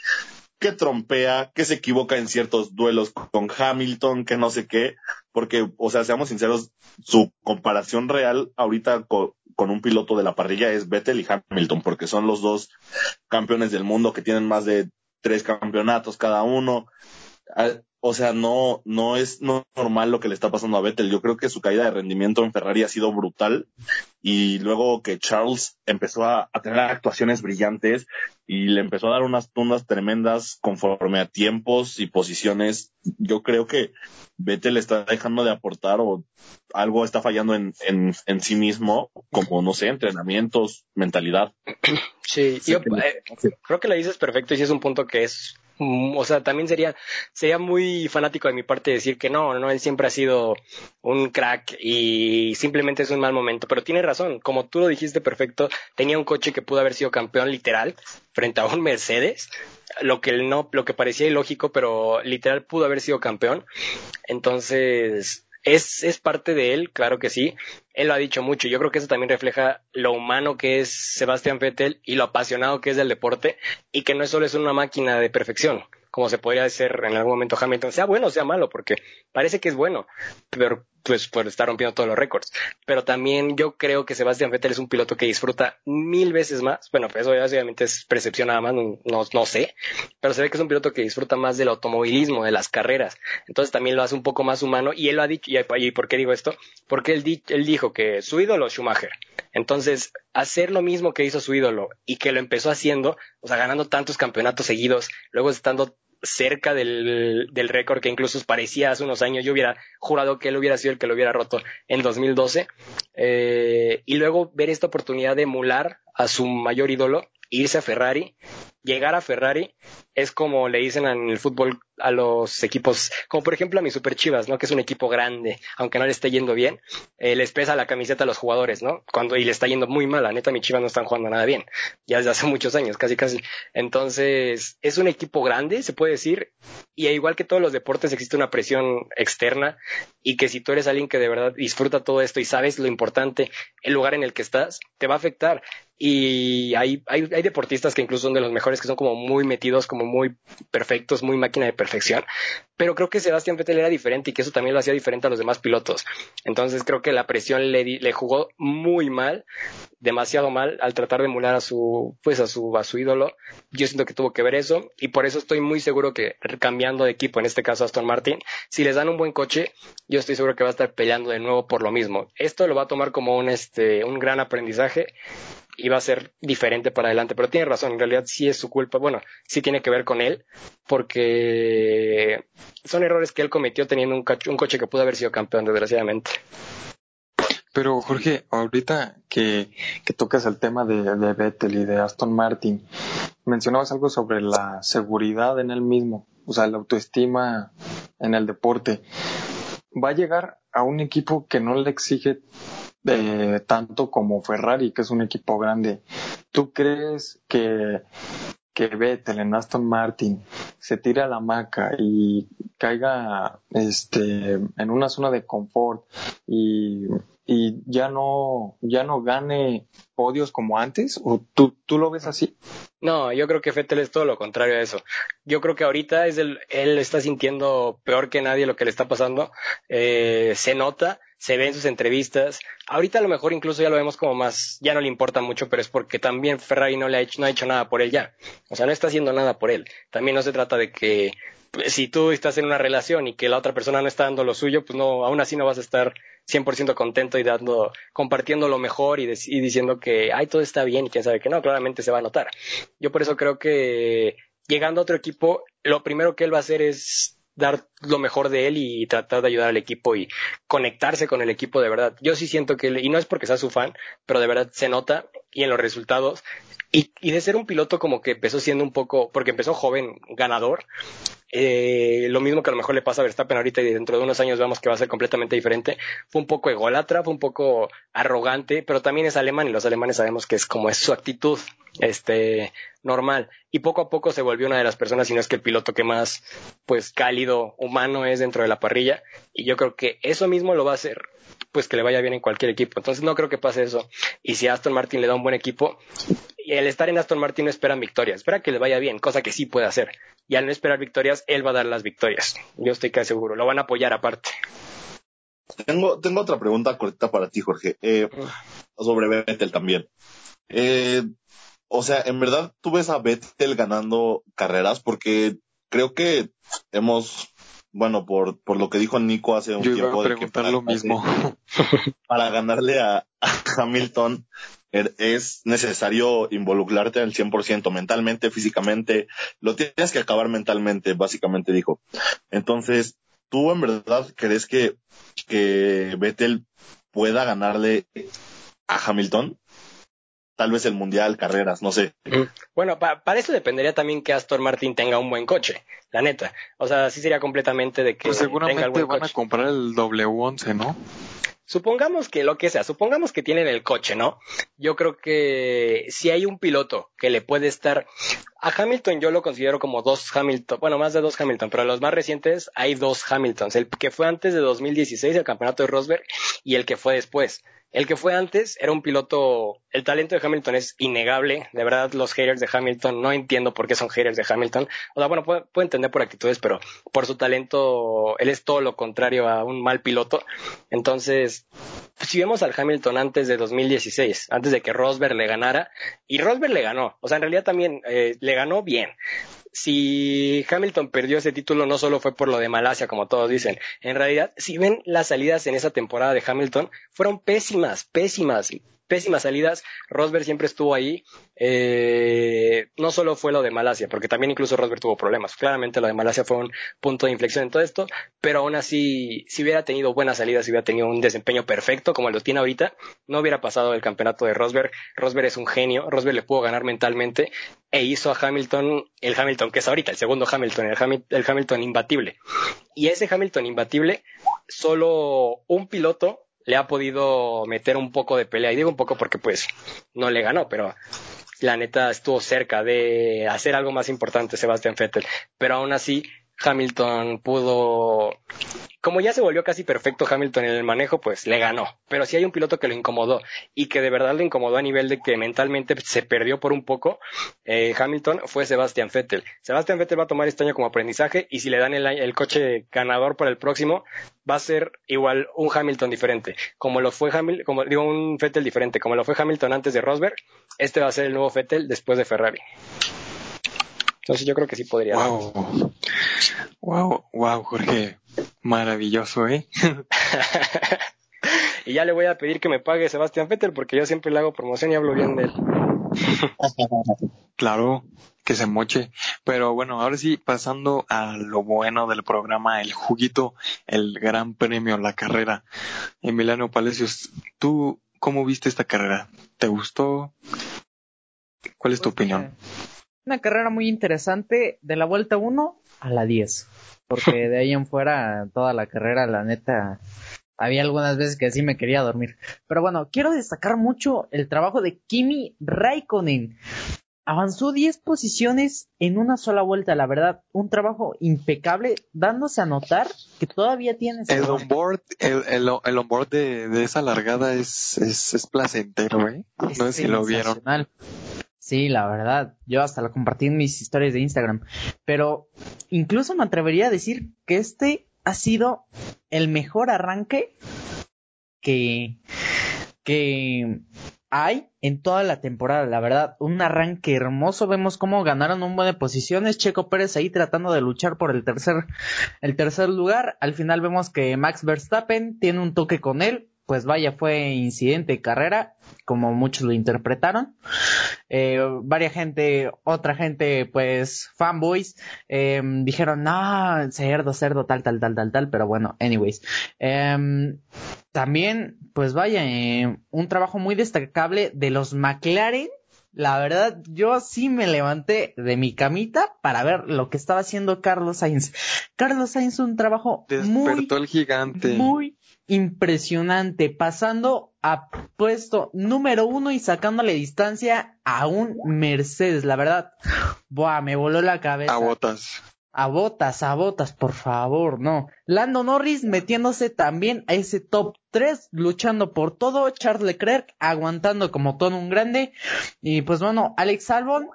Que trompea, que se equivoca en ciertos duelos con Hamilton, que no sé qué. Porque, o sea, seamos sinceros, su comparación real ahorita con, un piloto de la parrilla es Vettel y Hamilton, porque son los dos campeones del mundo que tienen más de tres campeonatos cada uno. O sea, no, no es normal lo que le está pasando a Vettel. Yo creo que su caída de rendimiento en Ferrari ha sido brutal. Y luego que Charles empezó a, tener actuaciones brillantes y le empezó a dar unas tundas tremendas conforme a tiempos y posiciones, yo creo que Vettel está dejando de aportar o algo está fallando en, en, en sí mismo, como, no sé, entrenamientos, mentalidad. Sí, yo eh, creo que le dices perfecto y sí es un punto que es o sea, también sería, sería muy fanático de mi parte decir que no, no, él siempre ha sido un crack y simplemente es un mal momento, pero tiene razón, como tú lo dijiste perfecto, tenía un coche que pudo haber sido campeón literal frente a un Mercedes, lo que no, lo que parecía ilógico, pero literal pudo haber sido campeón. Entonces, es, es parte de él, claro que sí. Él lo ha dicho mucho. Yo creo que eso también refleja lo humano que es Sebastián Vettel y lo apasionado que es del deporte y que no solo es una máquina de perfección como se podría decir en algún momento Hamilton, sea bueno o sea malo, porque parece que es bueno, pero pues por estar rompiendo todos los récords. Pero también yo creo que Sebastián Vettel es un piloto que disfruta mil veces más. Bueno, pues eso obviamente es percepción nada más, no, no, sé, pero se ve que es un piloto que disfruta más del automovilismo, de las carreras. Entonces también lo hace un poco más humano y él lo ha dicho, y, ¿por qué digo esto? Porque él, él dijo que su ídolo Schumacher. Entonces, hacer lo mismo que hizo su ídolo y que lo empezó haciendo, o sea, ganando tantos campeonatos seguidos, luego estando cerca del, del récord que incluso parecía hace unos años. Yo hubiera jurado que él hubiera sido el que lo hubiera roto en 2012. Eh, y luego ver esta oportunidad de emular a su mayor ídolo, irse a Ferrari, llegar a Ferrari es como le dicen en el fútbol a los equipos, como por ejemplo a mi Super Chivas, ¿no? Que es un equipo grande, aunque no le esté yendo bien, eh, les pesa la camiseta a los jugadores, ¿no? Cuando, y le está yendo muy mal, la neta, mi Chivas no están jugando nada bien, ya desde hace muchos años, casi casi. Entonces, es un equipo grande, se puede decir, y igual que todos los deportes existe una presión externa, y que si tú eres alguien que de verdad disfruta todo esto y sabes lo importante, el lugar en el que estás, te va a afectar. Y hay, hay, hay deportistas que incluso son de los mejores, que son como muy metidos, como muy perfectos, muy máquina de perfección. Pero creo que Sebastián Vettel era diferente y que eso también lo hacía diferente a los demás pilotos. Entonces creo que la presión le, le jugó muy mal, demasiado mal, al tratar de emular a su, pues a su, a su ídolo. Yo siento que tuvo que ver eso y por eso estoy muy seguro que cambiando de equipo, en este caso Aston Martin, si les dan un buen coche, yo estoy seguro que va a estar peleando de nuevo por lo mismo. Esto lo va a tomar como un, este, un gran aprendizaje iba a ser diferente para adelante. Pero tiene razón, en realidad sí es su culpa. Bueno, sí tiene que ver con él, porque son errores que él cometió teniendo un, un coche que pudo haber sido campeón, desgraciadamente. Pero Jorge, ahorita que, que tocas el tema de, de Vettel y de Aston Martin, mencionabas algo sobre la seguridad en él mismo, o sea, la autoestima en el deporte. Va a llegar a un equipo que no le exige eh, tanto como Ferrari, que es un equipo grande. ¿Tú crees que, que Vettel en Aston Martin se tire a la maca y caiga este, en una zona de confort y, y ya no, ya no gane podios como antes? ¿O tú, tú lo ves así? No, yo creo que Vettel es todo lo contrario a eso. Yo creo que ahorita es el, él está sintiendo peor que nadie lo que le está pasando. Eh, se nota se ve en sus entrevistas. Ahorita a lo mejor incluso ya lo vemos como más, ya no le importa mucho, pero es porque también Ferrari no le ha hecho, no ha hecho nada por él ya. O sea, no está haciendo nada por él. También no se trata de que pues, si tú estás en una relación y que la otra persona no está dando lo suyo, pues no, aún así no vas a estar 100% contento y dando, compartiendo lo mejor y, diciendo que, ay, todo está bien y quién sabe que no, claramente se va a notar. Yo por eso creo que llegando a otro equipo, lo primero que él va a hacer es dar lo mejor de él y tratar de ayudar al equipo y conectarse con el equipo de verdad. Yo sí siento que, y no es porque sea su fan, pero de verdad se nota y en los resultados. Y, y de ser un piloto como que empezó siendo un poco, porque empezó joven, ganador, eh, lo mismo que a lo mejor le pasa a Verstappen ahorita y dentro de unos años vemos que va a ser completamente diferente. Fue un poco ególatra, fue un poco arrogante, pero también es alemán y los alemanes sabemos que es como es su actitud este, normal. Y poco a poco se volvió una de las personas, si no es que el piloto que más, pues, cálido, humano es dentro de la parrilla. Y yo creo que eso mismo lo va a hacer, pues, que le vaya bien en cualquier equipo. Entonces no creo que pase eso. Y si Aston Martin le da un buen equipo, el estar en Aston Martin no esperan victorias, espera que le vaya bien, cosa que sí puede hacer. Y al no esperar victorias, él va a dar las victorias. Yo estoy casi seguro. Lo van a apoyar aparte. Tengo, tengo otra pregunta corta para ti, Jorge. Eh, sobre Vettel también. Eh, o sea, en verdad tú ves a Vettel ganando carreras porque creo que hemos, bueno, por, por lo que dijo Nico hace un Yo tiempo. iba a de que preguntar para lo ganarle- mismo. Para ganarle a, a Hamilton es necesario involucrarte al 100% mentalmente, físicamente. Lo tienes que acabar mentalmente, básicamente dijo. Entonces, ¿tú en verdad crees que, que Vettel pueda ganarle a Hamilton? Tal vez el mundial, carreras, no sé. Bueno, pa- para eso dependería también que Aston Martin tenga un buen coche, la neta. O sea, sí sería completamente de que Pues tenga el seguramente buen van a comprar el W11, ¿no? Supongamos que lo que sea, supongamos que tienen el coche, ¿no? Yo creo que si hay un piloto que le puede estar a Hamilton, yo lo considero como dos Hamilton, bueno, más de dos Hamilton, pero los más recientes hay dos Hamiltons, el que fue antes de 2016, el campeonato de Rosberg, y el que fue después. El que fue antes era un piloto, el talento de Hamilton es innegable, de verdad los haters de Hamilton, no entiendo por qué son haters de Hamilton, o sea, bueno, puedo, puedo entender por actitudes, pero por su talento, él es todo lo contrario a un mal piloto, entonces, si vemos al Hamilton antes de 2016, antes de que Rosberg le ganara, y Rosberg le ganó, o sea, en realidad también eh, le ganó bien. Si Hamilton perdió ese título no solo fue por lo de Malasia, como todos dicen. En realidad, si ven las salidas en esa temporada de Hamilton, fueron pésimas, pésimas, pésimas salidas. Rosberg siempre estuvo ahí. Eh, no solo fue lo de Malasia, porque también incluso Rosberg tuvo problemas. Claramente lo de Malasia fue un punto de inflexión en todo esto, pero aún así, si hubiera tenido buenas salidas, si hubiera tenido un desempeño perfecto como lo tiene ahorita, no hubiera pasado el campeonato de Rosberg. Rosberg es un genio, Rosberg le pudo ganar mentalmente e hizo a Hamilton el Hamilton que es ahorita, el segundo Hamilton, el, Hami- el Hamilton imbatible. Y ese Hamilton imbatible, solo un piloto le ha podido meter un poco de pelea. Y digo un poco porque pues no le ganó, pero la neta estuvo cerca de hacer algo más importante Sebastián Vettel. Pero aún así, Hamilton pudo, como ya se volvió casi perfecto Hamilton en el manejo, pues le ganó. Pero si hay un piloto que lo incomodó y que de verdad le incomodó a nivel de que mentalmente se perdió por un poco, eh, Hamilton fue Sebastián Vettel. Sebastián Vettel va a tomar este año como aprendizaje y si le dan el, el coche ganador para el próximo, va a ser igual un Hamilton diferente. Como lo fue Hamilton, como digo, un Vettel diferente. Como lo fue Hamilton antes de Rosberg, este va a ser el nuevo Vettel después de Ferrari. Entonces yo creo que sí podría. Wow. Wow, wow, Jorge. Maravilloso, ¿eh? y ya le voy a pedir que me pague Sebastián Vettel porque yo siempre le hago promoción y hablo bien de él. Claro, que se moche. Pero bueno, ahora sí, pasando a lo bueno del programa, el juguito, el gran premio, la carrera. Emiliano Palacios, ¿tú cómo viste esta carrera? ¿Te gustó? ¿Cuál es tu Pues, opinión? Una carrera muy interesante de la vuelta 1 a la 10. Porque de ahí en fuera, toda la carrera, la neta, había algunas veces que sí me quería dormir. Pero bueno, quiero destacar mucho el trabajo de Kimi Raikkonen. Avanzó 10 posiciones en una sola vuelta, la verdad, un trabajo impecable, dándose a notar que todavía tiene El onboard, el, el, el onboard de, de esa largada es, es, es placentero, ¿eh? Es No sé si lo vieron. Sí, la verdad. Yo hasta lo compartí en mis historias de Instagram. Pero incluso me atrevería a decir que este ha sido el mejor arranque que, que hay en toda la temporada. La verdad, un arranque hermoso. Vemos cómo ganaron un buen de posiciones. Checo Pérez ahí tratando de luchar por el tercer, el tercer lugar. Al final vemos que Max Verstappen tiene un toque con él. Pues vaya, fue incidente de carrera, como muchos lo interpretaron. Eh, varia gente, otra gente, pues, fanboys, eh, dijeron, no, cerdo, cerdo, tal, tal, tal, tal, tal, pero bueno, anyways. Em, también, pues vaya, eh, un trabajo muy destacable de los McLaren. La verdad, yo sí me levanté de mi camita para ver lo que estaba haciendo Carlos Sainz. Carlos Sainz, un trabajo muy, Despertó el gigante. muy, impresionante, pasando a puesto número uno y sacándole distancia a un Mercedes, la verdad. Buah, me voló la cabeza. A botas. A botas, a botas, por favor, no. Lando Norris metiéndose también a ese top 3, luchando por todo. Charles Leclerc aguantando como todo un grande. Y pues bueno, Alex Albon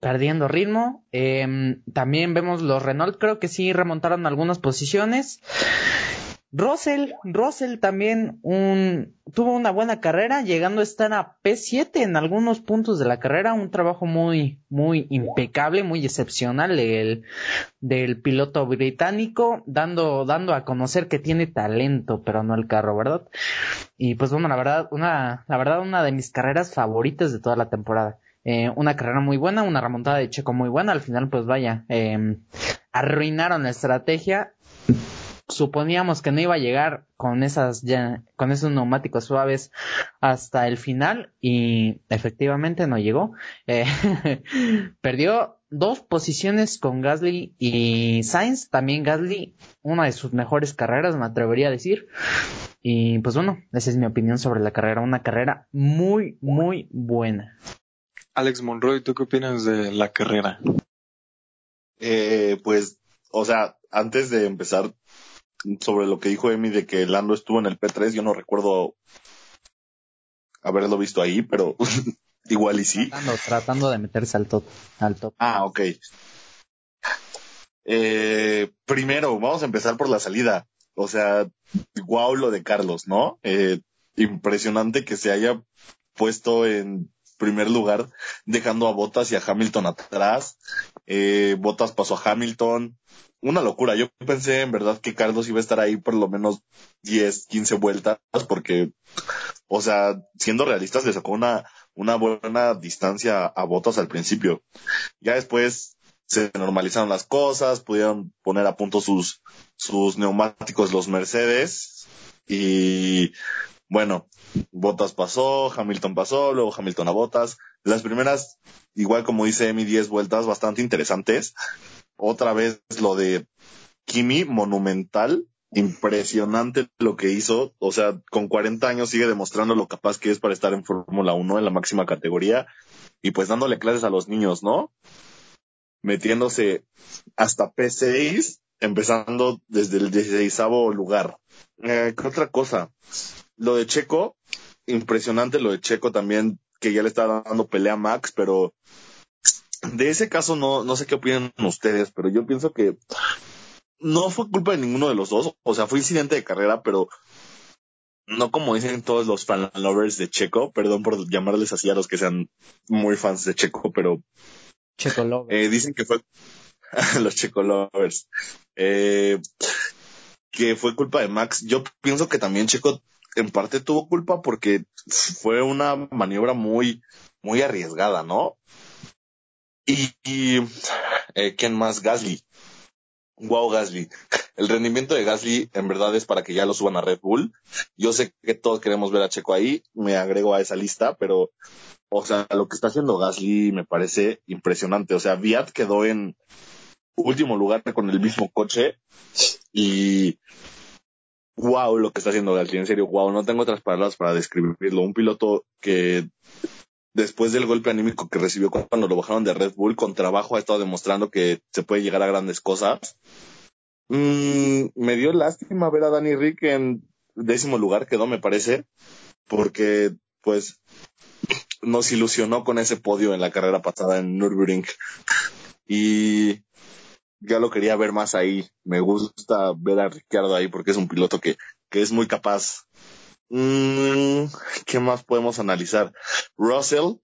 perdiendo ritmo. Em, también vemos los Renault, creo que sí remontaron algunas posiciones. Russell, Russell también un, tuvo una buena carrera, llegando a estar a P7 en algunos puntos de la carrera, un trabajo muy, muy impecable, muy excepcional del, del piloto británico, dando, dando a conocer que tiene talento, pero no el carro, ¿verdad? Y pues bueno, la verdad, una, la verdad, una de mis carreras favoritas de toda la temporada. Eh, una carrera muy buena, una remontada de Checo muy buena, al final pues vaya, eh, arruinaron la estrategia suponíamos que no iba a llegar con esas ya, con esos neumáticos suaves hasta el final y efectivamente no llegó. Eh, perdió dos posiciones con Gasly y Sainz, también Gasly, una de sus mejores carreras, me atrevería a decir. Y pues bueno, esa es mi opinión sobre la carrera, una carrera muy, muy buena. Alex Monroy, ¿tú qué opinas de la carrera? Eh, pues, o sea, antes de empezar, sobre lo que dijo Emi de que Lando estuvo en el P3, yo no recuerdo haberlo visto ahí, pero igual y sí. Tratando, tratando de meterse al top, al top. Ah, ok. Eh, primero, vamos a empezar por la salida. O sea, wow lo de Carlos, ¿no? Eh, impresionante que se haya puesto en primer lugar, dejando a Bottas y a Hamilton atrás. Eh, Bottas pasó a Hamilton, una locura. Yo pensé en verdad que Carlos iba a estar ahí por lo menos 10, 15 vueltas, porque, o sea, siendo realistas, le sacó una, una buena distancia a Botas al principio. Ya después se normalizaron las cosas, pudieron poner a punto sus, sus neumáticos los Mercedes y bueno, Botas pasó, Hamilton pasó, luego Hamilton a Botas. Las primeras, igual como dice Emi, 10 vueltas bastante interesantes otra vez lo de Kimi, monumental, impresionante lo que hizo, o sea, con 40 años sigue demostrando lo capaz que es para estar en Fórmula 1 en la máxima categoría y pues dándole clases a los niños, ¿no? Metiéndose hasta P6, empezando desde el 16 lugar. Eh, ¿Qué otra cosa? Lo de Checo, impresionante lo de Checo también, que ya le está dando pelea a Max, pero de ese caso no, no sé qué opinan ustedes, pero yo pienso que no fue culpa de ninguno de los dos. O sea, fue incidente de carrera, pero no como dicen todos los fan lovers de Checo. Perdón por llamarles así a los que sean muy fans de Checo, pero Checo lovers. Eh, dicen que fue los Checo lovers. Eh, que fue culpa de Max. Yo pienso que también Checo en parte tuvo culpa porque fue una maniobra muy, muy arriesgada, ¿no? Y, eh, ¿quién más? Gasly. Wow, Gasly. El rendimiento de Gasly en verdad es para que ya lo suban a Red Bull. Yo sé que todos queremos ver a Checo ahí, me agrego a esa lista, pero, o sea, lo que está haciendo Gasly me parece impresionante. O sea, Viat quedó en último lugar con el mismo coche y wow lo que está haciendo Gasly, en serio, wow, no tengo otras palabras para describirlo. Un piloto que después del golpe anímico que recibió cuando lo bajaron de Red Bull, con trabajo ha estado demostrando que se puede llegar a grandes cosas. Mm, me dio lástima ver a Danny Rick en décimo lugar, quedó, me parece, porque pues nos ilusionó con ese podio en la carrera pasada en Nürburgring. Y ya lo quería ver más ahí. Me gusta ver a Ricciardo ahí porque es un piloto que, que es muy capaz Mm, ¿Qué más podemos analizar? Russell,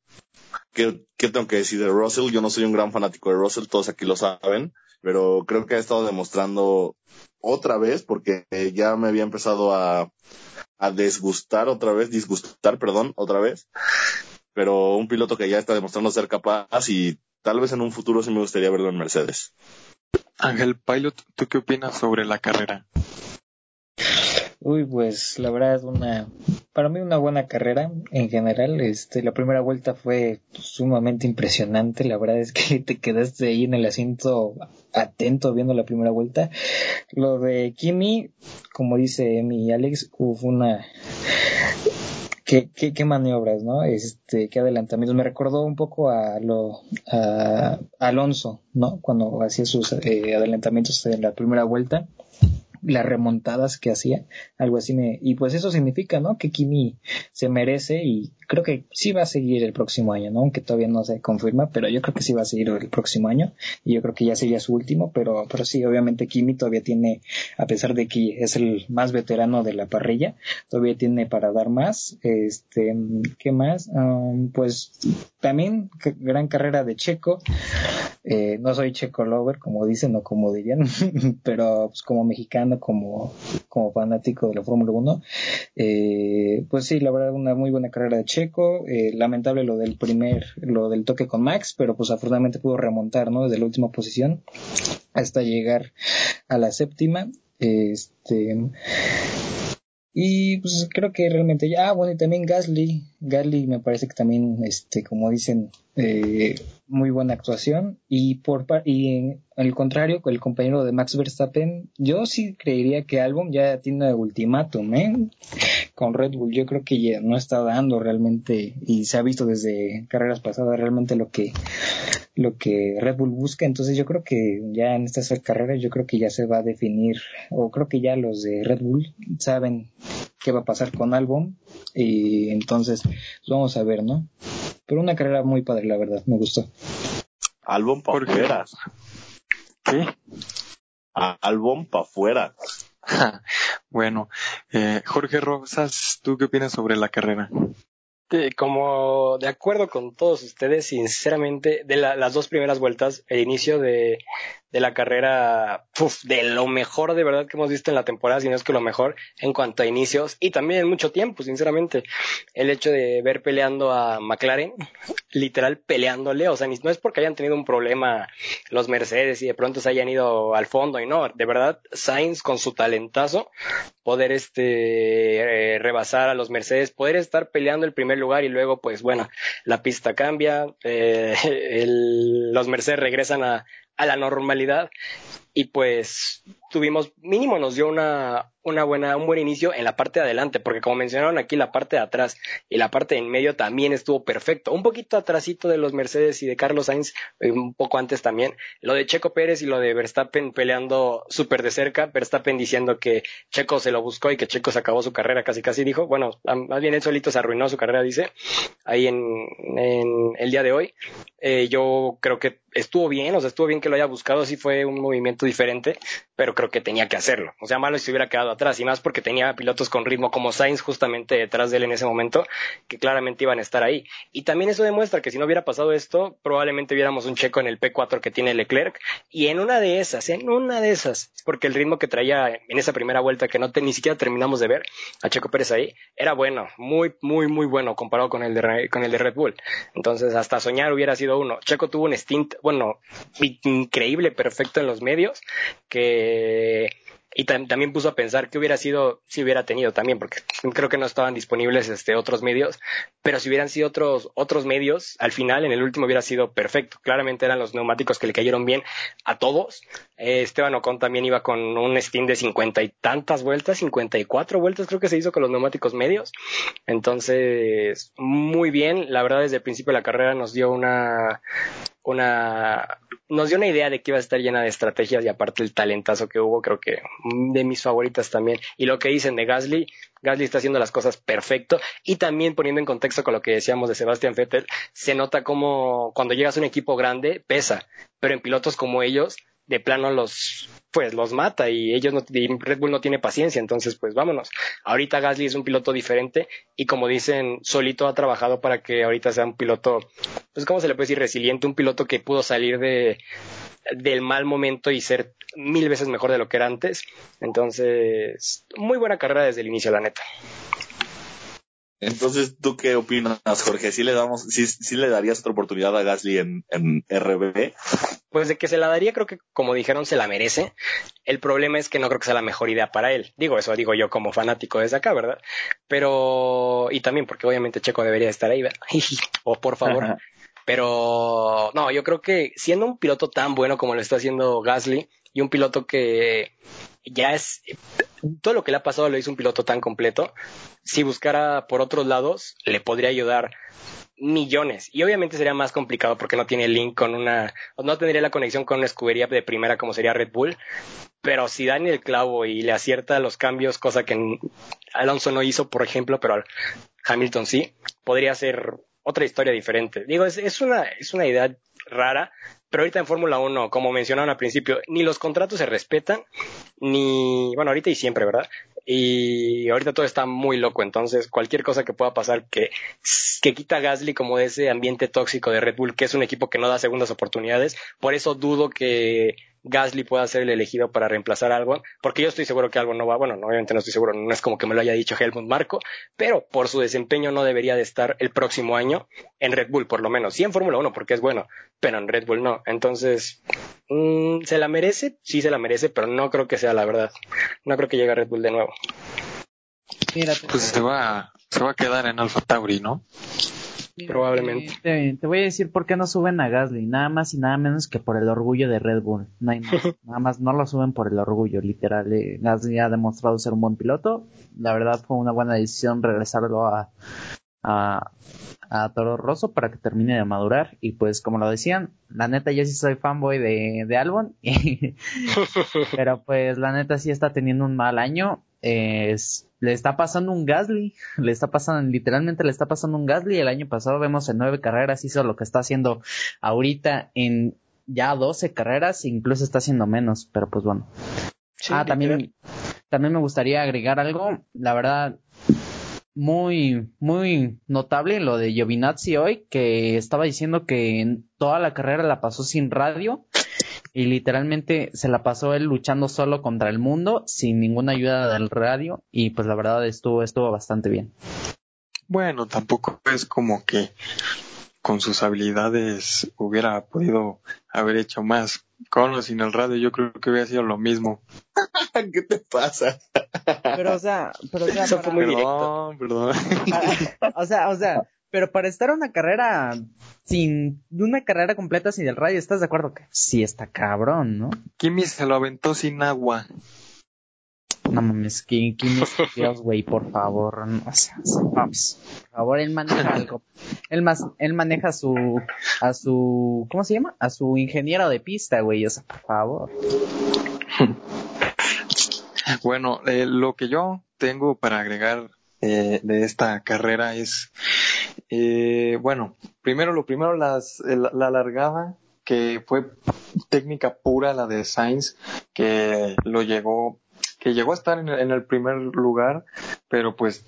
¿qué, ¿qué tengo que decir de Russell? Yo no soy un gran fanático de Russell, todos aquí lo saben, pero creo que ha estado demostrando otra vez, porque ya me había empezado a, a desgustar otra vez, disgustar, perdón, otra vez. Pero un piloto que ya está demostrando ser capaz y tal vez en un futuro sí me gustaría verlo en Mercedes. Ángel Pilot, ¿tú qué opinas sobre la carrera? Uy, pues la verdad una para mí una buena carrera en general. Este, la primera vuelta fue sumamente impresionante. La verdad es que te quedaste ahí en el asiento atento viendo la primera vuelta. Lo de Kimi, como dice Emi y Alex, fue una qué, qué, qué maniobras, ¿no? Este, qué adelantamientos. Me recordó un poco a lo a Alonso, ¿no? Cuando hacía sus eh, adelantamientos en la primera vuelta las remontadas que hacía, algo así me, y pues eso significa, ¿no? Que Kimi se merece y creo que sí va a seguir el próximo año, ¿no? Aunque todavía no se confirma, pero yo creo que sí va a seguir el próximo año y yo creo que ya sería su último, pero, pero sí, obviamente Kimi todavía tiene, a pesar de que es el más veterano de la parrilla, todavía tiene para dar más, este, ¿qué más? Um, pues también gran carrera de Checo, eh, no soy Checo lover, como dicen o como dirían, pero pues como mexicano, como, como fanático de la Fórmula 1, eh, pues sí, la verdad, una muy buena carrera de Checo. Eh, lamentable lo del primer, lo del toque con Max, pero pues afortunadamente pudo remontar, ¿no? Desde la última posición hasta llegar a la séptima. Este, y pues creo que realmente ya, ah, bueno, y también Gasly, Gasly me parece que también, este, como dicen, eh, muy buena actuación. Y por y en el contrario, el compañero de Max Verstappen, yo sí creería que Albon ya tiene ultimátum, ¿eh? Con Red Bull, yo creo que ya no está dando realmente, y se ha visto desde carreras pasadas realmente lo que lo que Red Bull busca. Entonces yo creo que ya en estas carreras yo creo que ya se va a definir, o creo que ya los de Red Bull saben qué va a pasar con Albon. Y entonces pues vamos a ver, ¿no? Pero una carrera muy padre, la verdad, me gustó. Albon pa' afuera. ¿Qué? Albon pa' afuera. bueno, eh, Jorge Rosas, ¿tú qué opinas sobre la carrera? como de acuerdo con todos ustedes, sinceramente, de las dos primeras vueltas, el inicio de, de la carrera, de lo mejor de verdad que hemos visto en la temporada, si no es que lo mejor en cuanto a inicios y también en mucho tiempo, sinceramente. El hecho de ver peleando a McLaren, literal peleándole, o sea, no es porque hayan tenido un problema los Mercedes y de pronto se hayan ido al fondo y no, de verdad, Sainz con su talentazo, poder este eh, rebasar a los Mercedes, poder estar peleando el primer lugar y luego, pues bueno, la pista cambia, eh, los Mercedes regresan a, a la normalidad y pues tuvimos, mínimo nos dio una, una buena, un buen inicio en la parte de adelante, porque como mencionaron aquí, la parte de atrás y la parte de en medio también estuvo perfecto. Un poquito atrásito de los Mercedes y de Carlos Sainz, eh, un poco antes también. Lo de Checo Pérez y lo de Verstappen peleando súper de cerca, Verstappen diciendo que Checo se lo buscó y que Checo se acabó su carrera, casi casi dijo, bueno, más bien él solito se arruinó su carrera, dice, ahí en, en el día de hoy. Eh, yo creo que estuvo bien, o sea, estuvo bien que lo haya buscado, sí fue un movimiento diferente, pero creo que tenía que hacerlo. O sea, malo si se hubiera quedado atrás, y más porque tenía pilotos con ritmo como Sainz justamente detrás de él en ese momento, que claramente iban a estar ahí. Y también eso demuestra que si no hubiera pasado esto, probablemente viéramos un checo en el P4 que tiene Leclerc, y en una de esas, en una de esas, porque el ritmo que traía en esa primera vuelta que no ni siquiera terminamos de ver a Checo Pérez ahí, era bueno, muy, muy, muy bueno comparado con el de, con el de Red Bull. Entonces, hasta soñar hubiera sido uno. Checo tuvo un stint, bueno, increíble, perfecto en los medios, que y también puso a pensar qué hubiera sido si hubiera tenido también, porque creo que no estaban disponibles este, otros medios, pero si hubieran sido otros, otros medios, al final, en el último hubiera sido perfecto. Claramente eran los neumáticos que le cayeron bien a todos. Eh, Esteban Ocon también iba con un Steam de cincuenta y tantas vueltas, cincuenta y cuatro vueltas creo que se hizo con los neumáticos medios. Entonces, muy bien. La verdad, desde el principio de la carrera nos dio una, una nos dio una idea de que iba a estar llena de estrategias y aparte el talentazo que hubo, creo que de mis favoritas también. Y lo que dicen de Gasly, Gasly está haciendo las cosas perfecto y también poniendo en contexto con lo que decíamos de Sebastian Vettel, se nota como cuando llegas a un equipo grande pesa, pero en pilotos como ellos de plano los pues los mata y ellos no Red Bull no tiene paciencia, entonces pues vámonos. Ahorita Gasly es un piloto diferente y como dicen, solito ha trabajado para que ahorita sea un piloto, pues cómo se le puede decir resiliente, un piloto que pudo salir de del mal momento y ser mil veces mejor de lo que era antes. Entonces, muy buena carrera desde el inicio, la neta. Entonces, ¿tú qué opinas, Jorge? ¿Sí le damos, sí, sí le darías otra oportunidad a Gasly en, en RB? pues de que se la daría, creo que como dijeron, se la merece. El problema es que no creo que sea la mejor idea para él. Digo, eso digo yo como fanático desde acá, ¿verdad? Pero, y también porque obviamente Checo debería estar ahí, ¿verdad? o por favor. Pero, no, yo creo que siendo un piloto tan bueno como lo está haciendo Gasly y un piloto que ya es, todo lo que le ha pasado lo hizo un piloto tan completo, si buscara por otros lados, le podría ayudar millones. Y obviamente sería más complicado porque no tiene link con una, no tendría la conexión con una escudería de primera como sería Red Bull. Pero si dan el clavo y le acierta los cambios, cosa que Alonso no hizo, por ejemplo, pero Hamilton sí, podría ser otra historia diferente. Digo, es, es una, es una idea rara, pero ahorita en Fórmula 1, como mencionaron al principio, ni los contratos se respetan, ni, bueno, ahorita y siempre, ¿verdad? Y ahorita todo está muy loco, entonces cualquier cosa que pueda pasar que, que quita a Gasly como de ese ambiente tóxico de Red Bull, que es un equipo que no da segundas oportunidades, por eso dudo que Gasly pueda ser el elegido para reemplazar a Albon, porque yo estoy seguro que Albon no va, bueno, obviamente no estoy seguro, no es como que me lo haya dicho Helmut Marco, pero por su desempeño no debería de estar el próximo año en Red Bull, por lo menos, sí en Fórmula 1 porque es bueno, pero en Red Bull no, entonces, mmm, ¿se la merece? Sí se la merece, pero no creo que sea la verdad, no creo que llegue a Red Bull de nuevo. pues se va, se va a quedar en Alfa Tauri, ¿no? Probablemente. Te, voy a decir por qué no suben a Gasly, nada más y nada menos que por el orgullo de Red Bull. No hay nada más no lo suben por el orgullo, literal. Eh, Gasly ha demostrado ser un buen piloto. La verdad fue una buena decisión regresarlo a, a, a Toro Rosso para que termine de madurar. Y pues, como lo decían, la neta, yo sí soy fanboy de, de Albon. pero pues, la neta, sí está teniendo un mal año. Es, le está pasando un Gasly, le está pasando, literalmente le está pasando un Gasly. El año pasado vemos en nueve carreras hizo lo que está haciendo ahorita en ya doce carreras, incluso está haciendo menos, pero pues bueno. ah, también, también me gustaría agregar algo. La verdad, muy, muy notable lo de Giovinazzi hoy, que estaba diciendo que en toda la carrera la pasó sin radio y literalmente se la pasó él luchando solo contra el mundo sin ninguna ayuda del radio y pues la verdad estuvo estuvo bastante bien. Bueno, tampoco es como que con sus habilidades hubiera podido haber hecho más. Con o sin el radio yo creo que hubiera sido lo mismo. ¿Qué te pasa? Pero o sea, pero o sea, Perdón, perdón. o sea, o sea, pero para estar una carrera sin una carrera completa sin el radio, ¿estás de acuerdo que sí está cabrón, no? Kimi se lo aventó sin agua. No mames, Kimi, Dios, güey, por favor, o sea, por favor, él maneja algo. Él más, él maneja su, a su, ¿cómo se llama? A su ingeniero de pista, güey, o sea, por favor. Bueno, eh, lo que yo tengo para agregar eh, de esta carrera es, eh, bueno, primero lo primero, las, la, la largada que fue técnica pura la de Sainz, que lo llegó que llegó a estar en, el primer lugar, pero pues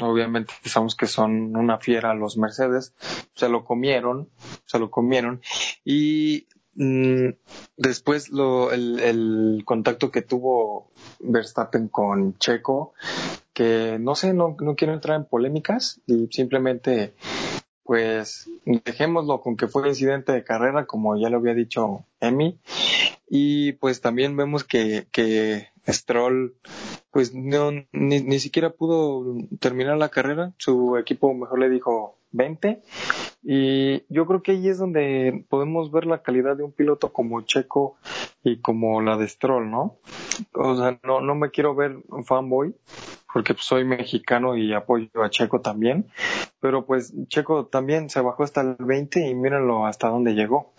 obviamente sabemos que son una fiera los Mercedes, se lo comieron, se lo comieron. Y mm, después lo, el, contacto que tuvo Verstappen con Checo, que no sé, no, no quiero entrar en polémicas y simplemente pues dejémoslo con que fue incidente de carrera, como ya lo había dicho Emi. Y pues también vemos que, que Stroll pues no, ni, ni siquiera pudo terminar la carrera. Su equipo mejor le dijo 20. Y yo creo que ahí es donde podemos ver la calidad de un piloto como Checo y como la de Stroll, ¿no? O sea, no, no me quiero ver fanboy, porque soy mexicano y apoyo a Checo también, pero pues Checo también se bajó hasta el 20 y mírenlo hasta dónde llegó.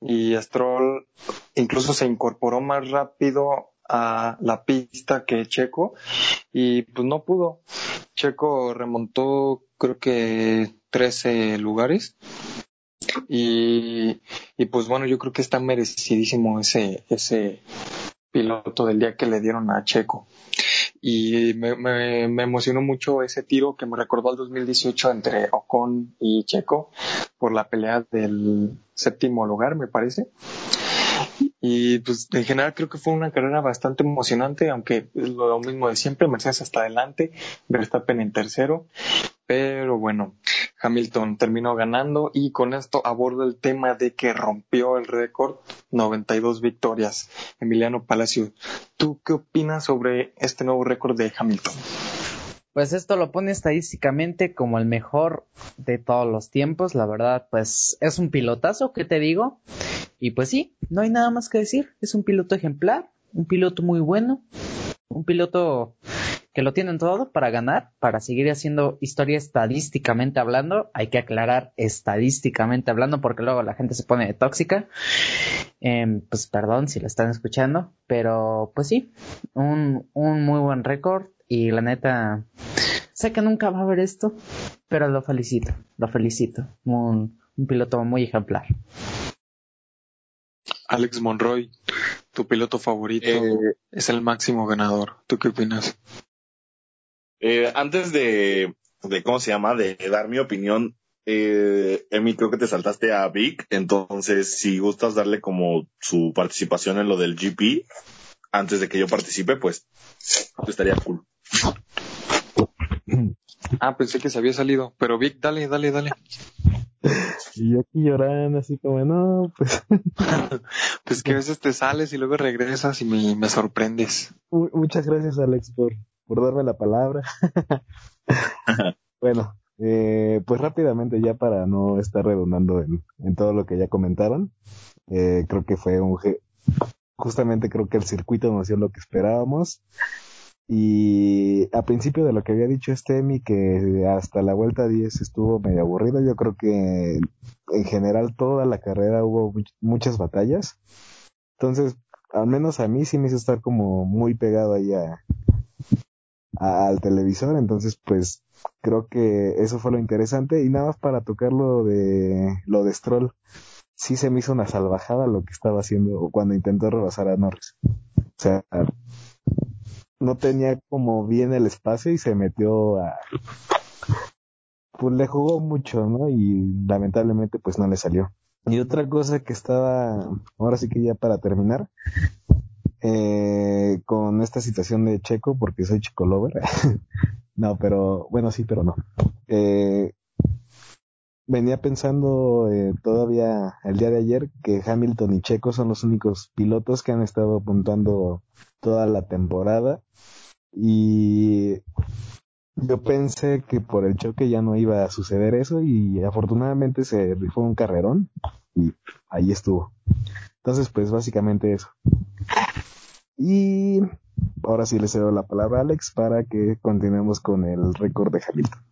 Y Stroll incluso se incorporó más rápido a la pista que Checo y pues no pudo. Checo remontó creo que 13 lugares y, y pues bueno yo creo que está merecidísimo ese, ese piloto del día que le dieron a Checo y me, me, me, emocionó mucho ese tiro que me recordó al 2018 entre Ocon y Checo por la pelea del séptimo lugar, me parece. Y pues en general creo que fue una carrera bastante emocionante, aunque es lo mismo de siempre, Mercedes hasta adelante, Verstappen en tercero. Pero bueno, Hamilton terminó ganando y con esto abordo el tema de que rompió el récord 92 victorias. Emiliano Palacio, ¿tú qué opinas sobre este nuevo récord de Hamilton? Pues esto lo pone estadísticamente como el mejor de todos los tiempos. La verdad, pues es un pilotazo, ¿qué te digo? Y pues sí, no hay nada más que decir. Es un piloto ejemplar, un piloto muy bueno, un piloto que lo tienen todo para ganar, para seguir haciendo historia estadísticamente hablando. Hay que aclarar estadísticamente hablando porque luego la gente se pone tóxica. Em, pues perdón si lo están escuchando, pero pues sí, un, un muy buen récord y la neta, sé que nunca va a ver esto, pero lo felicito, lo felicito. Un piloto muy ejemplar. Alex Monroy, tu piloto favorito, Eh, es el máximo ganador. ¿Tú qué opinas? Eh, antes de, de, ¿cómo se llama? De dar mi opinión, eh, Emi, creo que te saltaste a Vic, entonces si gustas darle como su participación en lo del GP, antes de que yo participe, pues estaría cool. Ah, pensé que se había salido, pero Vic, dale, dale, dale. Y yo aquí llorando, así como, no, pues, Pues que a veces te sales y luego regresas y me, me sorprendes. mu- muchas gracias, Alex, por, por darme la palabra. bueno, eh, pues rápidamente, ya para no estar redundando en, en todo lo que ya comentaron, eh, creo que fue un, justamente creo que el circuito nos dio lo que esperábamos. Y a principio de lo que había dicho este Emi, que hasta la vuelta 10 estuvo medio aburrido, yo creo que en general toda la carrera hubo much- muchas batallas. Entonces, al menos a mí sí me hizo estar como muy pegado ahí a, a- al televisor. Entonces, pues creo que eso fue lo interesante. Y nada más para tocar lo de, lo de Stroll. Sí se me hizo una salvajada lo que estaba haciendo cuando intentó rebasar a Norris. O sea, no tenía como bien el espacio y se metió a... Pues le jugó mucho, ¿no? Y lamentablemente pues no le salió. Y otra cosa que estaba, ahora sí que ya para terminar, eh, con esta situación de Checo, porque soy Checo Lover. no, pero bueno, sí, pero no. Eh, venía pensando eh, todavía el día de ayer que Hamilton y Checo son los únicos pilotos que han estado apuntando toda la temporada y yo pensé que por el choque ya no iba a suceder eso y afortunadamente se rifó un carrerón y ahí estuvo. Entonces, pues básicamente eso. Y ahora sí le cedo la palabra a Alex para que continuemos con el récord de Hamilton.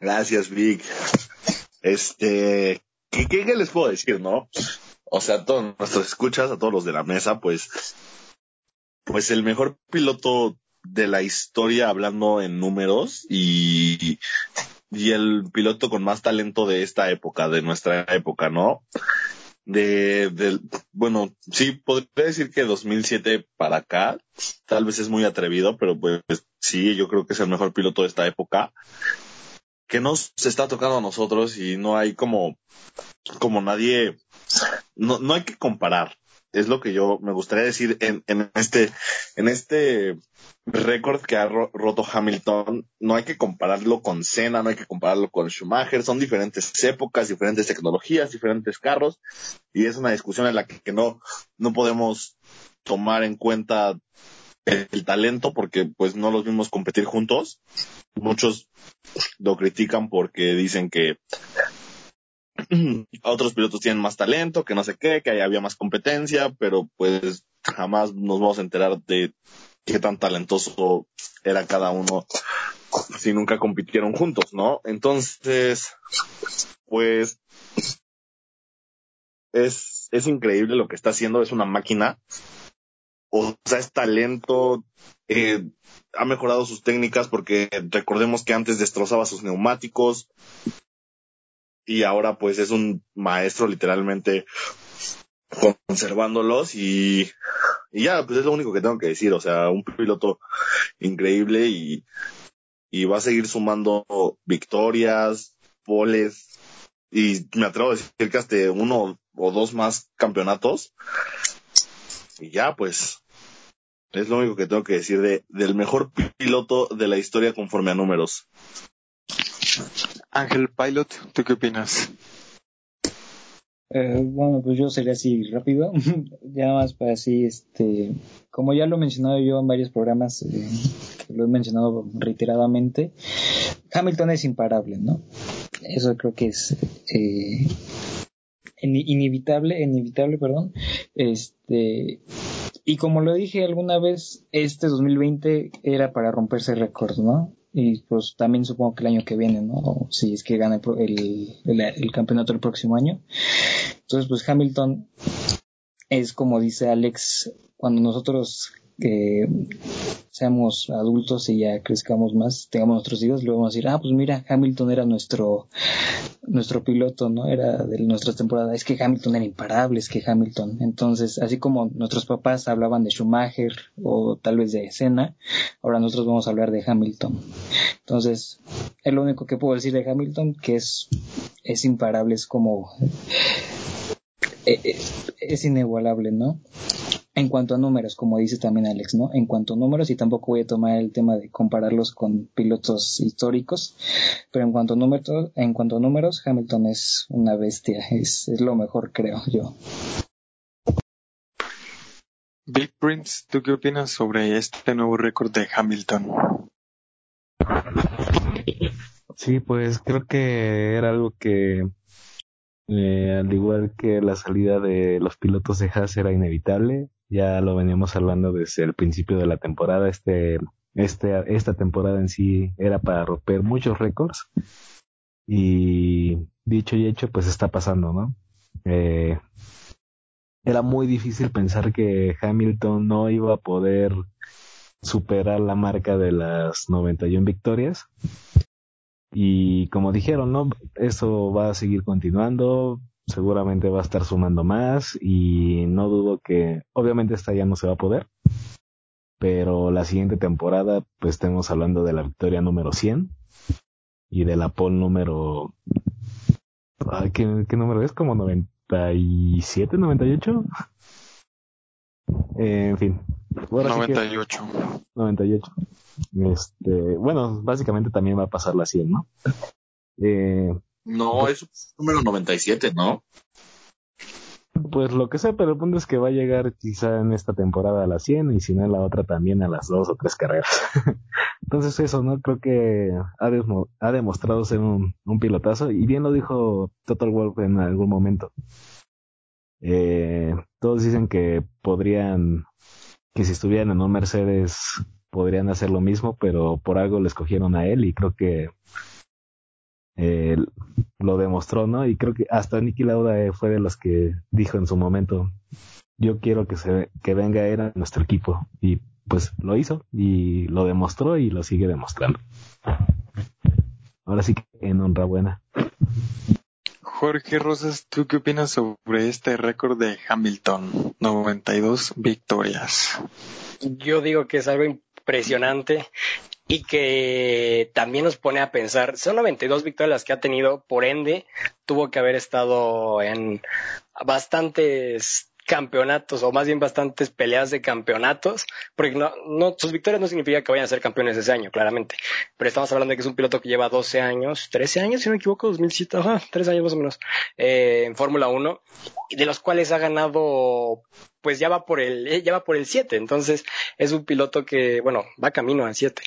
Gracias, Vic. Este, ¿qué, qué, les puedo decir, no? O sea, a todos nuestros escuchas, a todos los de la mesa, pues, pues el mejor piloto de la historia hablando en números y, y el piloto con más talento de esta época, de nuestra época, ¿no? De, del, bueno, sí, podría decir que 2007 para acá, tal vez es muy atrevido, pero pues sí, yo creo que es el mejor piloto de esta época que nos está tocando a nosotros y no hay como, como nadie, no, no hay que comparar. Es lo que yo me gustaría decir en, en este, en este récord que ha ro roto Hamilton. No hay que compararlo con Senna, no hay que compararlo con Schumacher. Son diferentes épocas, diferentes tecnologías, diferentes carros. Y es una discusión en la que, que no, no podemos tomar en cuenta el, talento porque pues no los vimos competir juntos. Muchos lo critican porque dicen que otros pilotos tienen más talento, que no sé qué, que ahí había más competencia, pero pues jamás nos vamos a enterar de qué tan talentoso era cada uno si nunca compitieron juntos, ¿no? Entonces, pues es, es increíble lo que está haciendo, es una máquina, o sea, es talento, eh, ha mejorado sus técnicas porque recordemos que antes destrozaba sus neumáticos y ahora pues es un maestro literalmente conservándolos y, y ya, pues es lo único que tengo que decir, o sea, un piloto increíble y, y va a seguir sumando victorias, poles y me atrevo a decir que hasta uno o dos más campeonatos y ya pues es lo único que tengo que decir de, del mejor piloto de la historia conforme a números. Ángel Pilot, ¿tú qué opinas? Eh, bueno, pues yo sería así rápido, ya más para así, este, como ya lo he mencionado yo en varios programas, eh, lo he mencionado reiteradamente, Hamilton es imparable, ¿no? Eso creo que es eh, inevitable, inevitable, perdón, este, y como lo dije alguna vez, este 2020 era para romperse récords, ¿no? y pues también supongo que el año que viene, ¿no? si es que gana el, el, campeonato el próximo año. Entonces, pues Hamilton es como dice Alex, cuando nosotros eh, seamos adultos y ya crezcamos más, tengamos nuestros hijos, luego vamos a decir, ah, pues mira, Hamilton era nuestro, nuestro piloto, ¿no? Era de nuestra temporada. Es que Hamilton era imparable, es que Hamilton. Entonces, así como nuestros papás hablaban de Schumacher o tal vez de Senna, ahora nosotros vamos a hablar de Hamilton. Entonces, es lo único que puedo decir de Hamilton, que es, es imparable, es como, eh, eh, es inigualable, ¿no? En cuanto a números, como dice también Alex, ¿no? En cuanto a números, y tampoco voy a tomar el tema de compararlos con pilotos históricos, pero en cuanto a números, en cuanto a números, Hamilton es una bestia, es, es lo mejor, creo yo. Big Prince, ¿tú qué opinas sobre este nuevo récord de Hamilton? Sí, pues creo que era algo que, eh, al igual que la salida de los pilotos de Haas, era inevitable ya lo veníamos hablando desde el principio de la temporada. Este, este, esta temporada en sí era para romper muchos récords. Y dicho y hecho, pues está pasando, ¿no? Eh, era muy difícil pensar que Hamilton no iba a poder superar la marca de las 91 victorias. Y como dijeron, ¿no? Eso va a seguir continuando seguramente va a estar sumando más y no dudo que obviamente esta ya no se va a poder, pero la siguiente temporada pues estemos hablando de la victoria número 100 y de la pole número... ¿qué, ¿Qué número es? ¿Como 97, 98? Eh, en fin. 98. 98. Este, bueno, básicamente también va a pasar la 100, ¿no? Eh, no, es número 97, ¿no? Pues lo que sé, pero el punto es que va a llegar quizá en esta temporada a las 100 y si no en la otra también a las dos o tres carreras. Entonces eso, ¿no? Creo que ha, demostrado ser un, pilotazo y bien lo dijo Total Wolf en algún momento. Eh, todos dicen que podrían, que si estuvieran en un Mercedes podrían hacer lo mismo, pero por algo le escogieron a él y creo que eh, lo demostró, ¿no? Y creo que hasta Nicky Lauda eh, fue de los que dijo en su momento, yo quiero que se que venga era nuestro equipo y pues lo hizo y lo demostró y lo sigue demostrando. Ahora sí que en honra buena. Jorge Rosas, ¿tú qué opinas sobre este récord de Hamilton? 92 victorias. Yo digo que es algo impresionante y que también nos pone a pensar, son 92 victorias las que ha tenido, por ende, tuvo que haber estado en bastantes campeonatos o más bien bastantes peleas de campeonatos, porque no, no, sus victorias no significa que vayan a ser campeones ese año, claramente, pero estamos hablando de que es un piloto que lleva 12 años, 13 años, si no me equivoco, 2007, ajá, 3 años más o menos, eh, en Fórmula 1, de los cuales ha ganado pues ya va por el, eh, ya va por el 7. Entonces es un piloto que, bueno, va camino al 7.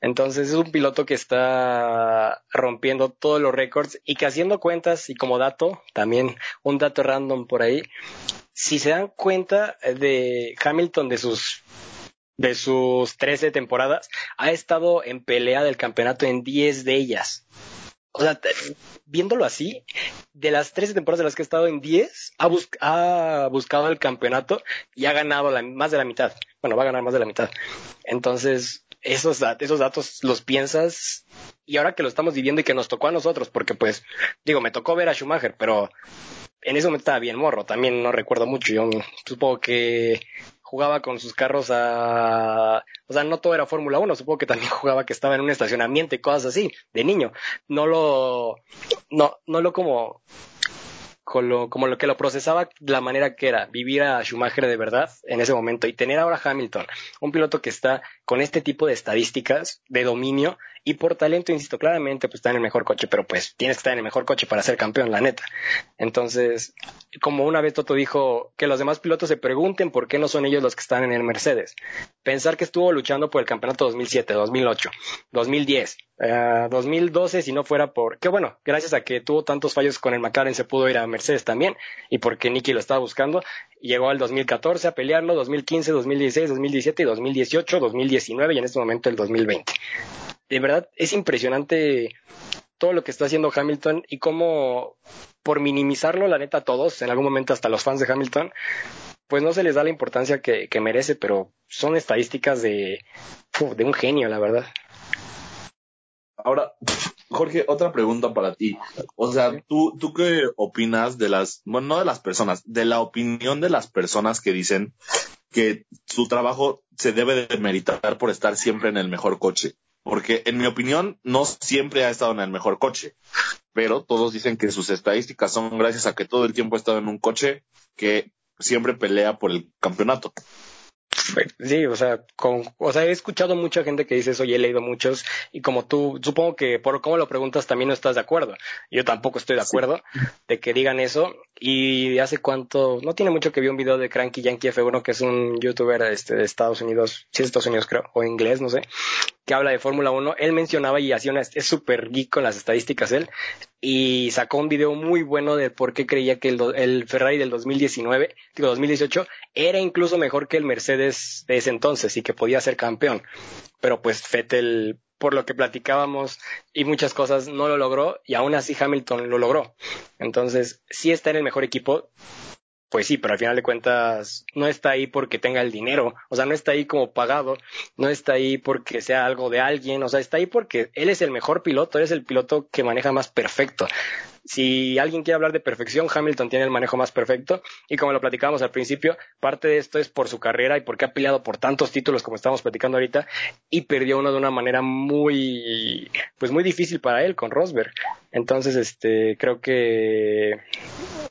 Entonces es un piloto que está rompiendo todos los récords y que haciendo cuentas y como dato, también un dato random por ahí, si se dan cuenta de Hamilton de sus de sus 13 temporadas, ha estado en pelea del campeonato en 10 de ellas. O sea, viéndolo así, de las 13 temporadas de las que ha estado en 10, ha, ha buscado el campeonato y ha ganado más de la mitad. Bueno, va a ganar más de la mitad. Entonces, esos, esos datos los piensas y ahora que lo estamos viviendo y que nos tocó a nosotros, porque pues, digo, me tocó ver a Schumacher, pero en ese momento estaba bien morro, también no recuerdo mucho, yo supongo que jugaba con sus carros a... O sea, no todo era Fórmula 1, supongo que también jugaba que estaba en un estacionamiento y cosas así, de niño. No lo... No, no lo como con lo, como lo que lo procesaba la manera que era vivir a Schumacher de verdad en ese momento y tener ahora Hamilton, un piloto que está con este tipo de estadísticas de dominio y por talento, insisto, claramente pues está en el mejor coche, pero pues tienes que estar en el mejor coche para ser campeón, la neta. Entonces, como una vez Toto dijo, que los demás pilotos se pregunten por qué no son ellos los que están en el Mercedes. Pensar que estuvo luchando por el campeonato 2007, 2008, 2010, 2012 si no fuera por, que bueno, gracias a que tuvo tantos fallos con el McLaren se pudo ir a Mercedes también y porque Nicky lo estaba buscando, llegó al 2014 a pelearlo, 2015, 2016, 2017 y 2018, 2019 y en este momento el 2020 de verdad es impresionante todo lo que está haciendo Hamilton y cómo, por minimizarlo, la neta, a todos, en algún momento hasta los fans de Hamilton, pues no se les da la importancia que, merece, pero son estadísticas de, de un genio, la verdad. Ahora, Jorge, otra pregunta para ti. O sea, ¿tú, ¿tú qué opinas de las, bueno, no de las personas, de la opinión de las personas que dicen que su trabajo se debe de meritar por estar siempre en el mejor coche? Porque en mi opinión no siempre ha estado en el mejor coche, pero todos dicen que sus estadísticas son gracias a que todo el tiempo ha estado en un coche que siempre pelea por el campeonato. Sí, o sea, con, o sea, he escuchado mucha gente que dice eso y he leído muchos y como tú, supongo que por cómo lo preguntas también no estás de acuerdo. Yo tampoco estoy de acuerdo de que digan eso y hace cuánto, no tiene mucho que vi un video de Cranky Yankee F1 que es un youtuber este, de Estados Unidos, sí, de Estados Unidos creo, o inglés, no sé, que habla de Fórmula 1, él mencionaba y hacía una, es súper geek con las estadísticas él, y sacó un video muy bueno de por qué creía que el, el, Ferrari del 2019, digo 2018, era incluso mejor que el Mercedes de ese entonces y que podía ser campeón. Pero pues Vettel, por lo que platicábamos y muchas cosas, no lo logró y aún así Hamilton lo logró. Entonces, sí está en el mejor equipo, pues sí, pero al final de cuentas no está ahí porque tenga el dinero, o sea, no está ahí como pagado, no está ahí porque sea algo de alguien, o sea, está ahí porque él es el mejor piloto, él es el piloto que maneja más perfecto. Si alguien quiere hablar de perfección, Hamilton tiene el manejo más perfecto y como lo platicábamos al principio, parte de esto es por su carrera y porque ha peleado por tantos títulos como estamos platicando ahorita y perdió uno de una manera muy, pues muy difícil para él con Rosberg. Entonces, este, creo que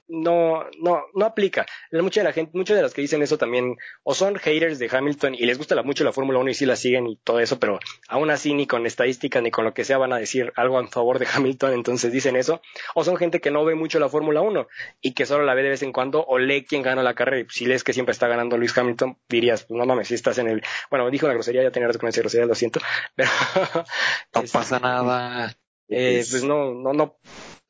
no, no, no aplica. Mucha de la gente, muchos de las que dicen eso también, o son haters de Hamilton y les gusta mucho la Fórmula 1 y sí la siguen y todo eso, pero aún así ni con estadísticas ni con lo que sea van a decir algo en favor de Hamilton, entonces dicen eso, o son gente que no ve mucho la Fórmula 1 y que solo la ve de vez en cuando o lee quién gana la carrera y si lees que siempre está ganando Luis Hamilton, dirías, pues no mames, si estás en el, bueno, dijo una grosería, ya tenía con esa grosería, lo siento, pero no pasa nada. Eh, pues no, no, no,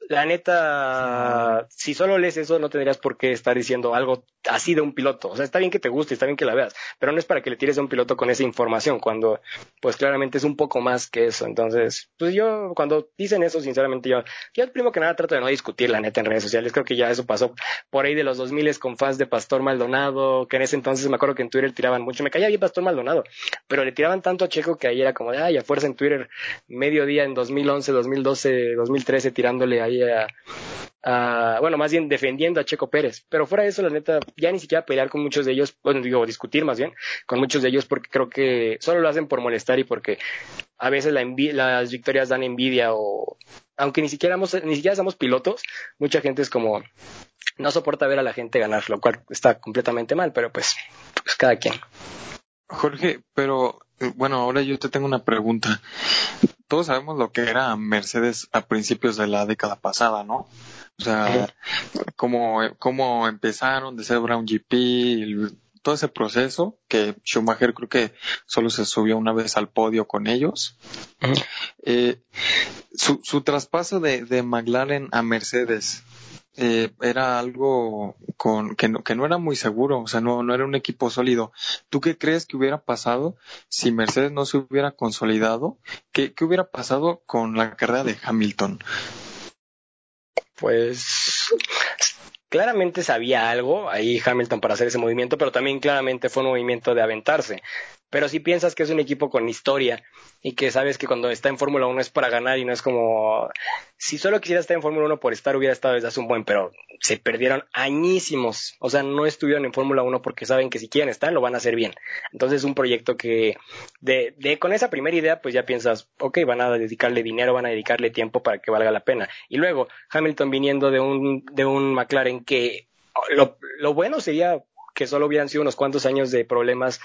la neta, si solo lees eso, no tendrías por qué estar diciendo algo así de un piloto. O sea, está bien que te guste, está bien que la veas, pero no es para que le tires a un piloto con esa información, cuando, pues claramente es un poco más que eso. Entonces, pues yo, cuando dicen eso, sinceramente, yo, yo primero que nada trato de no discutir la neta en redes sociales. Creo que ya eso pasó por ahí de los 2000 con fans de Pastor Maldonado, que en ese entonces me acuerdo que en Twitter tiraban mucho. Me caía bien Pastor Maldonado, pero le tiraban tanto a Checo que ahí era como de, ay, a fuerza en Twitter, medio día en 2011, 2012, 2013, tirándole ahí bueno, más bien defendiendo a Checo Pérez. Pero fuera de eso, la neta, ya ni siquiera pelear con muchos de ellos, bueno, digo, discutir más bien con muchos de ellos porque creo que solo lo hacen por molestar y porque a veces la las victorias dan envidia o, aunque ni siquiera, ni siquiera somos pilotos, mucha gente es como, no soporta ver a la gente ganar, lo cual está completamente mal, pero pues, pues cada quien. Jorge, pero eh, bueno, ahora yo te tengo una pregunta todos sabemos lo que era Mercedes a principios de la década pasada, ¿no? O sea, cómo, cómo empezaron de ser Brown GP, todo ese proceso, que Schumacher creo que solo se subió una vez al podio con ellos. eh, su, su traspaso de, de McLaren a Mercedes, eh, era algo con, que, no, que no era muy seguro, o sea, no, no era un equipo sólido. ¿Tú qué crees que hubiera pasado si Mercedes no se hubiera consolidado? ¿Qué, qué hubiera pasado con la carrera de Hamilton? Pues claramente sabía algo ahí Hamilton para hacer ese movimiento, pero también claramente fue un movimiento de aventarse. Pero si piensas que es un equipo con historia y que sabes que cuando está en Fórmula 1 es para ganar y no es como si solo quisiera estar en Fórmula 1 por estar hubiera estado desde hace un buen, pero se perdieron añísimos, o sea, no estuvieron en Fórmula 1 porque saben que si quieren estar lo van a hacer bien. Entonces es un proyecto que de, de con esa primera idea pues ya piensas, ok, van a dedicarle dinero, van a dedicarle tiempo para que valga la pena. Y luego Hamilton viniendo de un de un McLaren que lo, lo bueno sería que solo hubieran sido unos cuantos años de problemas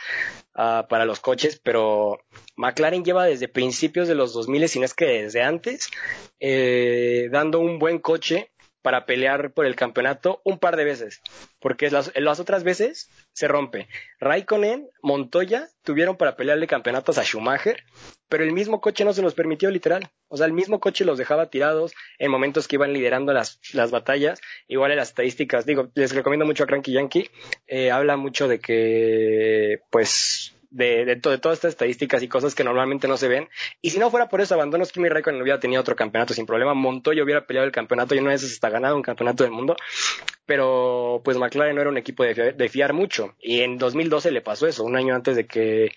uh, para los coches, pero McLaren lleva desde principios de los 2000, si no es que desde antes, eh, dando un buen coche para pelear por el campeonato un par de veces, porque las, las, otras veces se rompe. Raikkonen, Montoya tuvieron para pelearle campeonatos a Schumacher, pero el mismo coche no se los permitió literal. O sea, el mismo coche los dejaba tirados en momentos que iban liderando las, las batallas. Igual en las estadísticas, digo, les recomiendo mucho a Cranky Yankee, eh, habla mucho de que, pues, de, de, to de, todas estas estadísticas y cosas que normalmente no se ven. Y si no fuera por eso, abandonos Kimi Raikkonen hubiera tenido otro campeonato sin problema. Montoya hubiera peleado el campeonato y una vez hasta ganado un campeonato del mundo. Pero pues McLaren no era un equipo de fiar, de fiar, mucho. Y en 2012 le pasó eso, un año antes de que,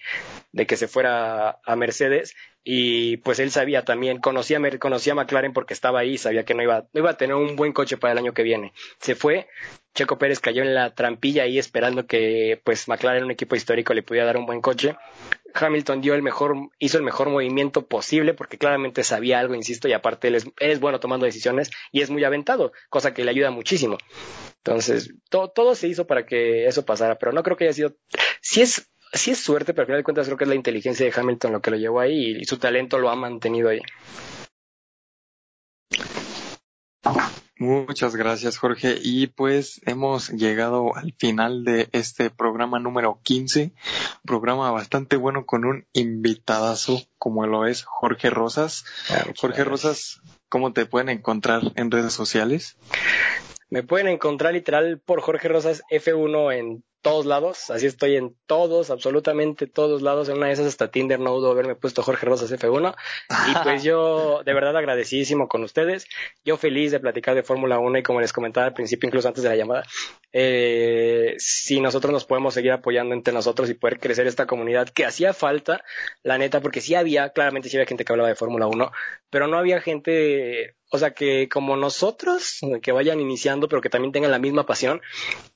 de que se fuera a Mercedes. Y pues él sabía también, conocía, conocía a McLaren porque estaba ahí, sabía que no iba, no iba a tener un buen coche para el año que viene. Se fue, Checo Pérez cayó en la trampilla ahí esperando que pues McLaren, un equipo histórico, le pudiera dar un buen coche. Hamilton dio el mejor, hizo el mejor movimiento posible porque claramente sabía algo, insisto, y aparte él es, es bueno tomando decisiones y es muy aventado, cosa que le ayuda muchísimo. Entonces, todo, todo se hizo para que eso pasara, pero no creo que haya sido, si es, si es suerte, pero al final de cuentas creo que es la inteligencia de Hamilton lo que lo llevó ahí y, su talento lo ha mantenido ahí. Muchas gracias, Jorge. Y pues hemos llegado al final de este programa número 15, programa bastante bueno con un invitadazo como lo es Jorge Rosas. Jorge Rosas, ¿cómo te pueden encontrar en redes sociales? Me pueden encontrar literal por Jorge Rosas F1 en todos lados, así estoy en todos, absolutamente todos lados, en una de esas hasta Tinder no dudo haberme puesto Jorge Rosas F1 y pues yo de verdad agradecidísimo con ustedes, yo feliz de platicar de Fórmula 1 y como les comentaba al principio, incluso antes de la llamada, eh, si nosotros nos podemos seguir apoyando entre nosotros y poder crecer esta comunidad que hacía falta, la neta, porque sí había, claramente sí había gente que hablaba de Fórmula 1, pero no había gente o sea, que como nosotros, que vayan iniciando, pero que también tengan la misma pasión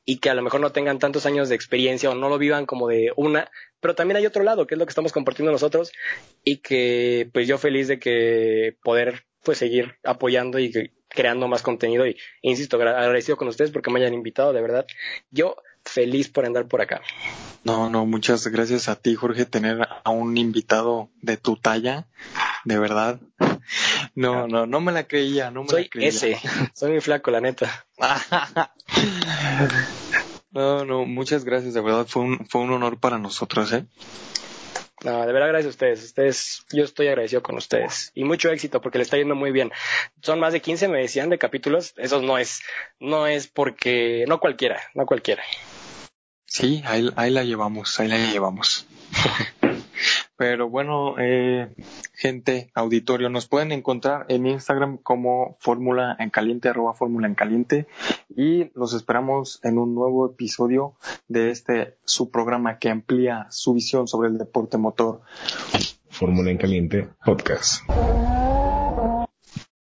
y que a lo mejor no tengan tantos años de experiencia o no lo vivan como de una, pero también hay otro lado, que es lo que estamos compartiendo nosotros y que pues yo feliz de que poder pues seguir apoyando y creando más contenido y, insisto, agradecido con ustedes porque me hayan invitado, de verdad. Yo feliz por andar por acá. No, no, muchas gracias a ti, Jorge, tener a un invitado de tu talla, de verdad. No, no, no me la creía, no me Soy la creía. ese, soy muy flaco, la neta. no, no, muchas gracias, de verdad, fue un, fue un honor para nosotros, ¿eh? No, de verdad gracias a ustedes. Ustedes, yo estoy agradecido con ustedes. Y mucho éxito porque le está yendo muy bien. Son más de 15, me decían, de capítulos. Eso no es, no es porque, no cualquiera, no cualquiera. Sí, ahí, ahí la llevamos, ahí la llevamos. Pero bueno, eh, gente, auditorio, nos pueden encontrar en Instagram como Fórmula en Caliente, arroba Fórmula en Caliente, y los esperamos en un nuevo episodio de este su programa que amplía su visión sobre el deporte motor. Fórmula en Caliente Podcast.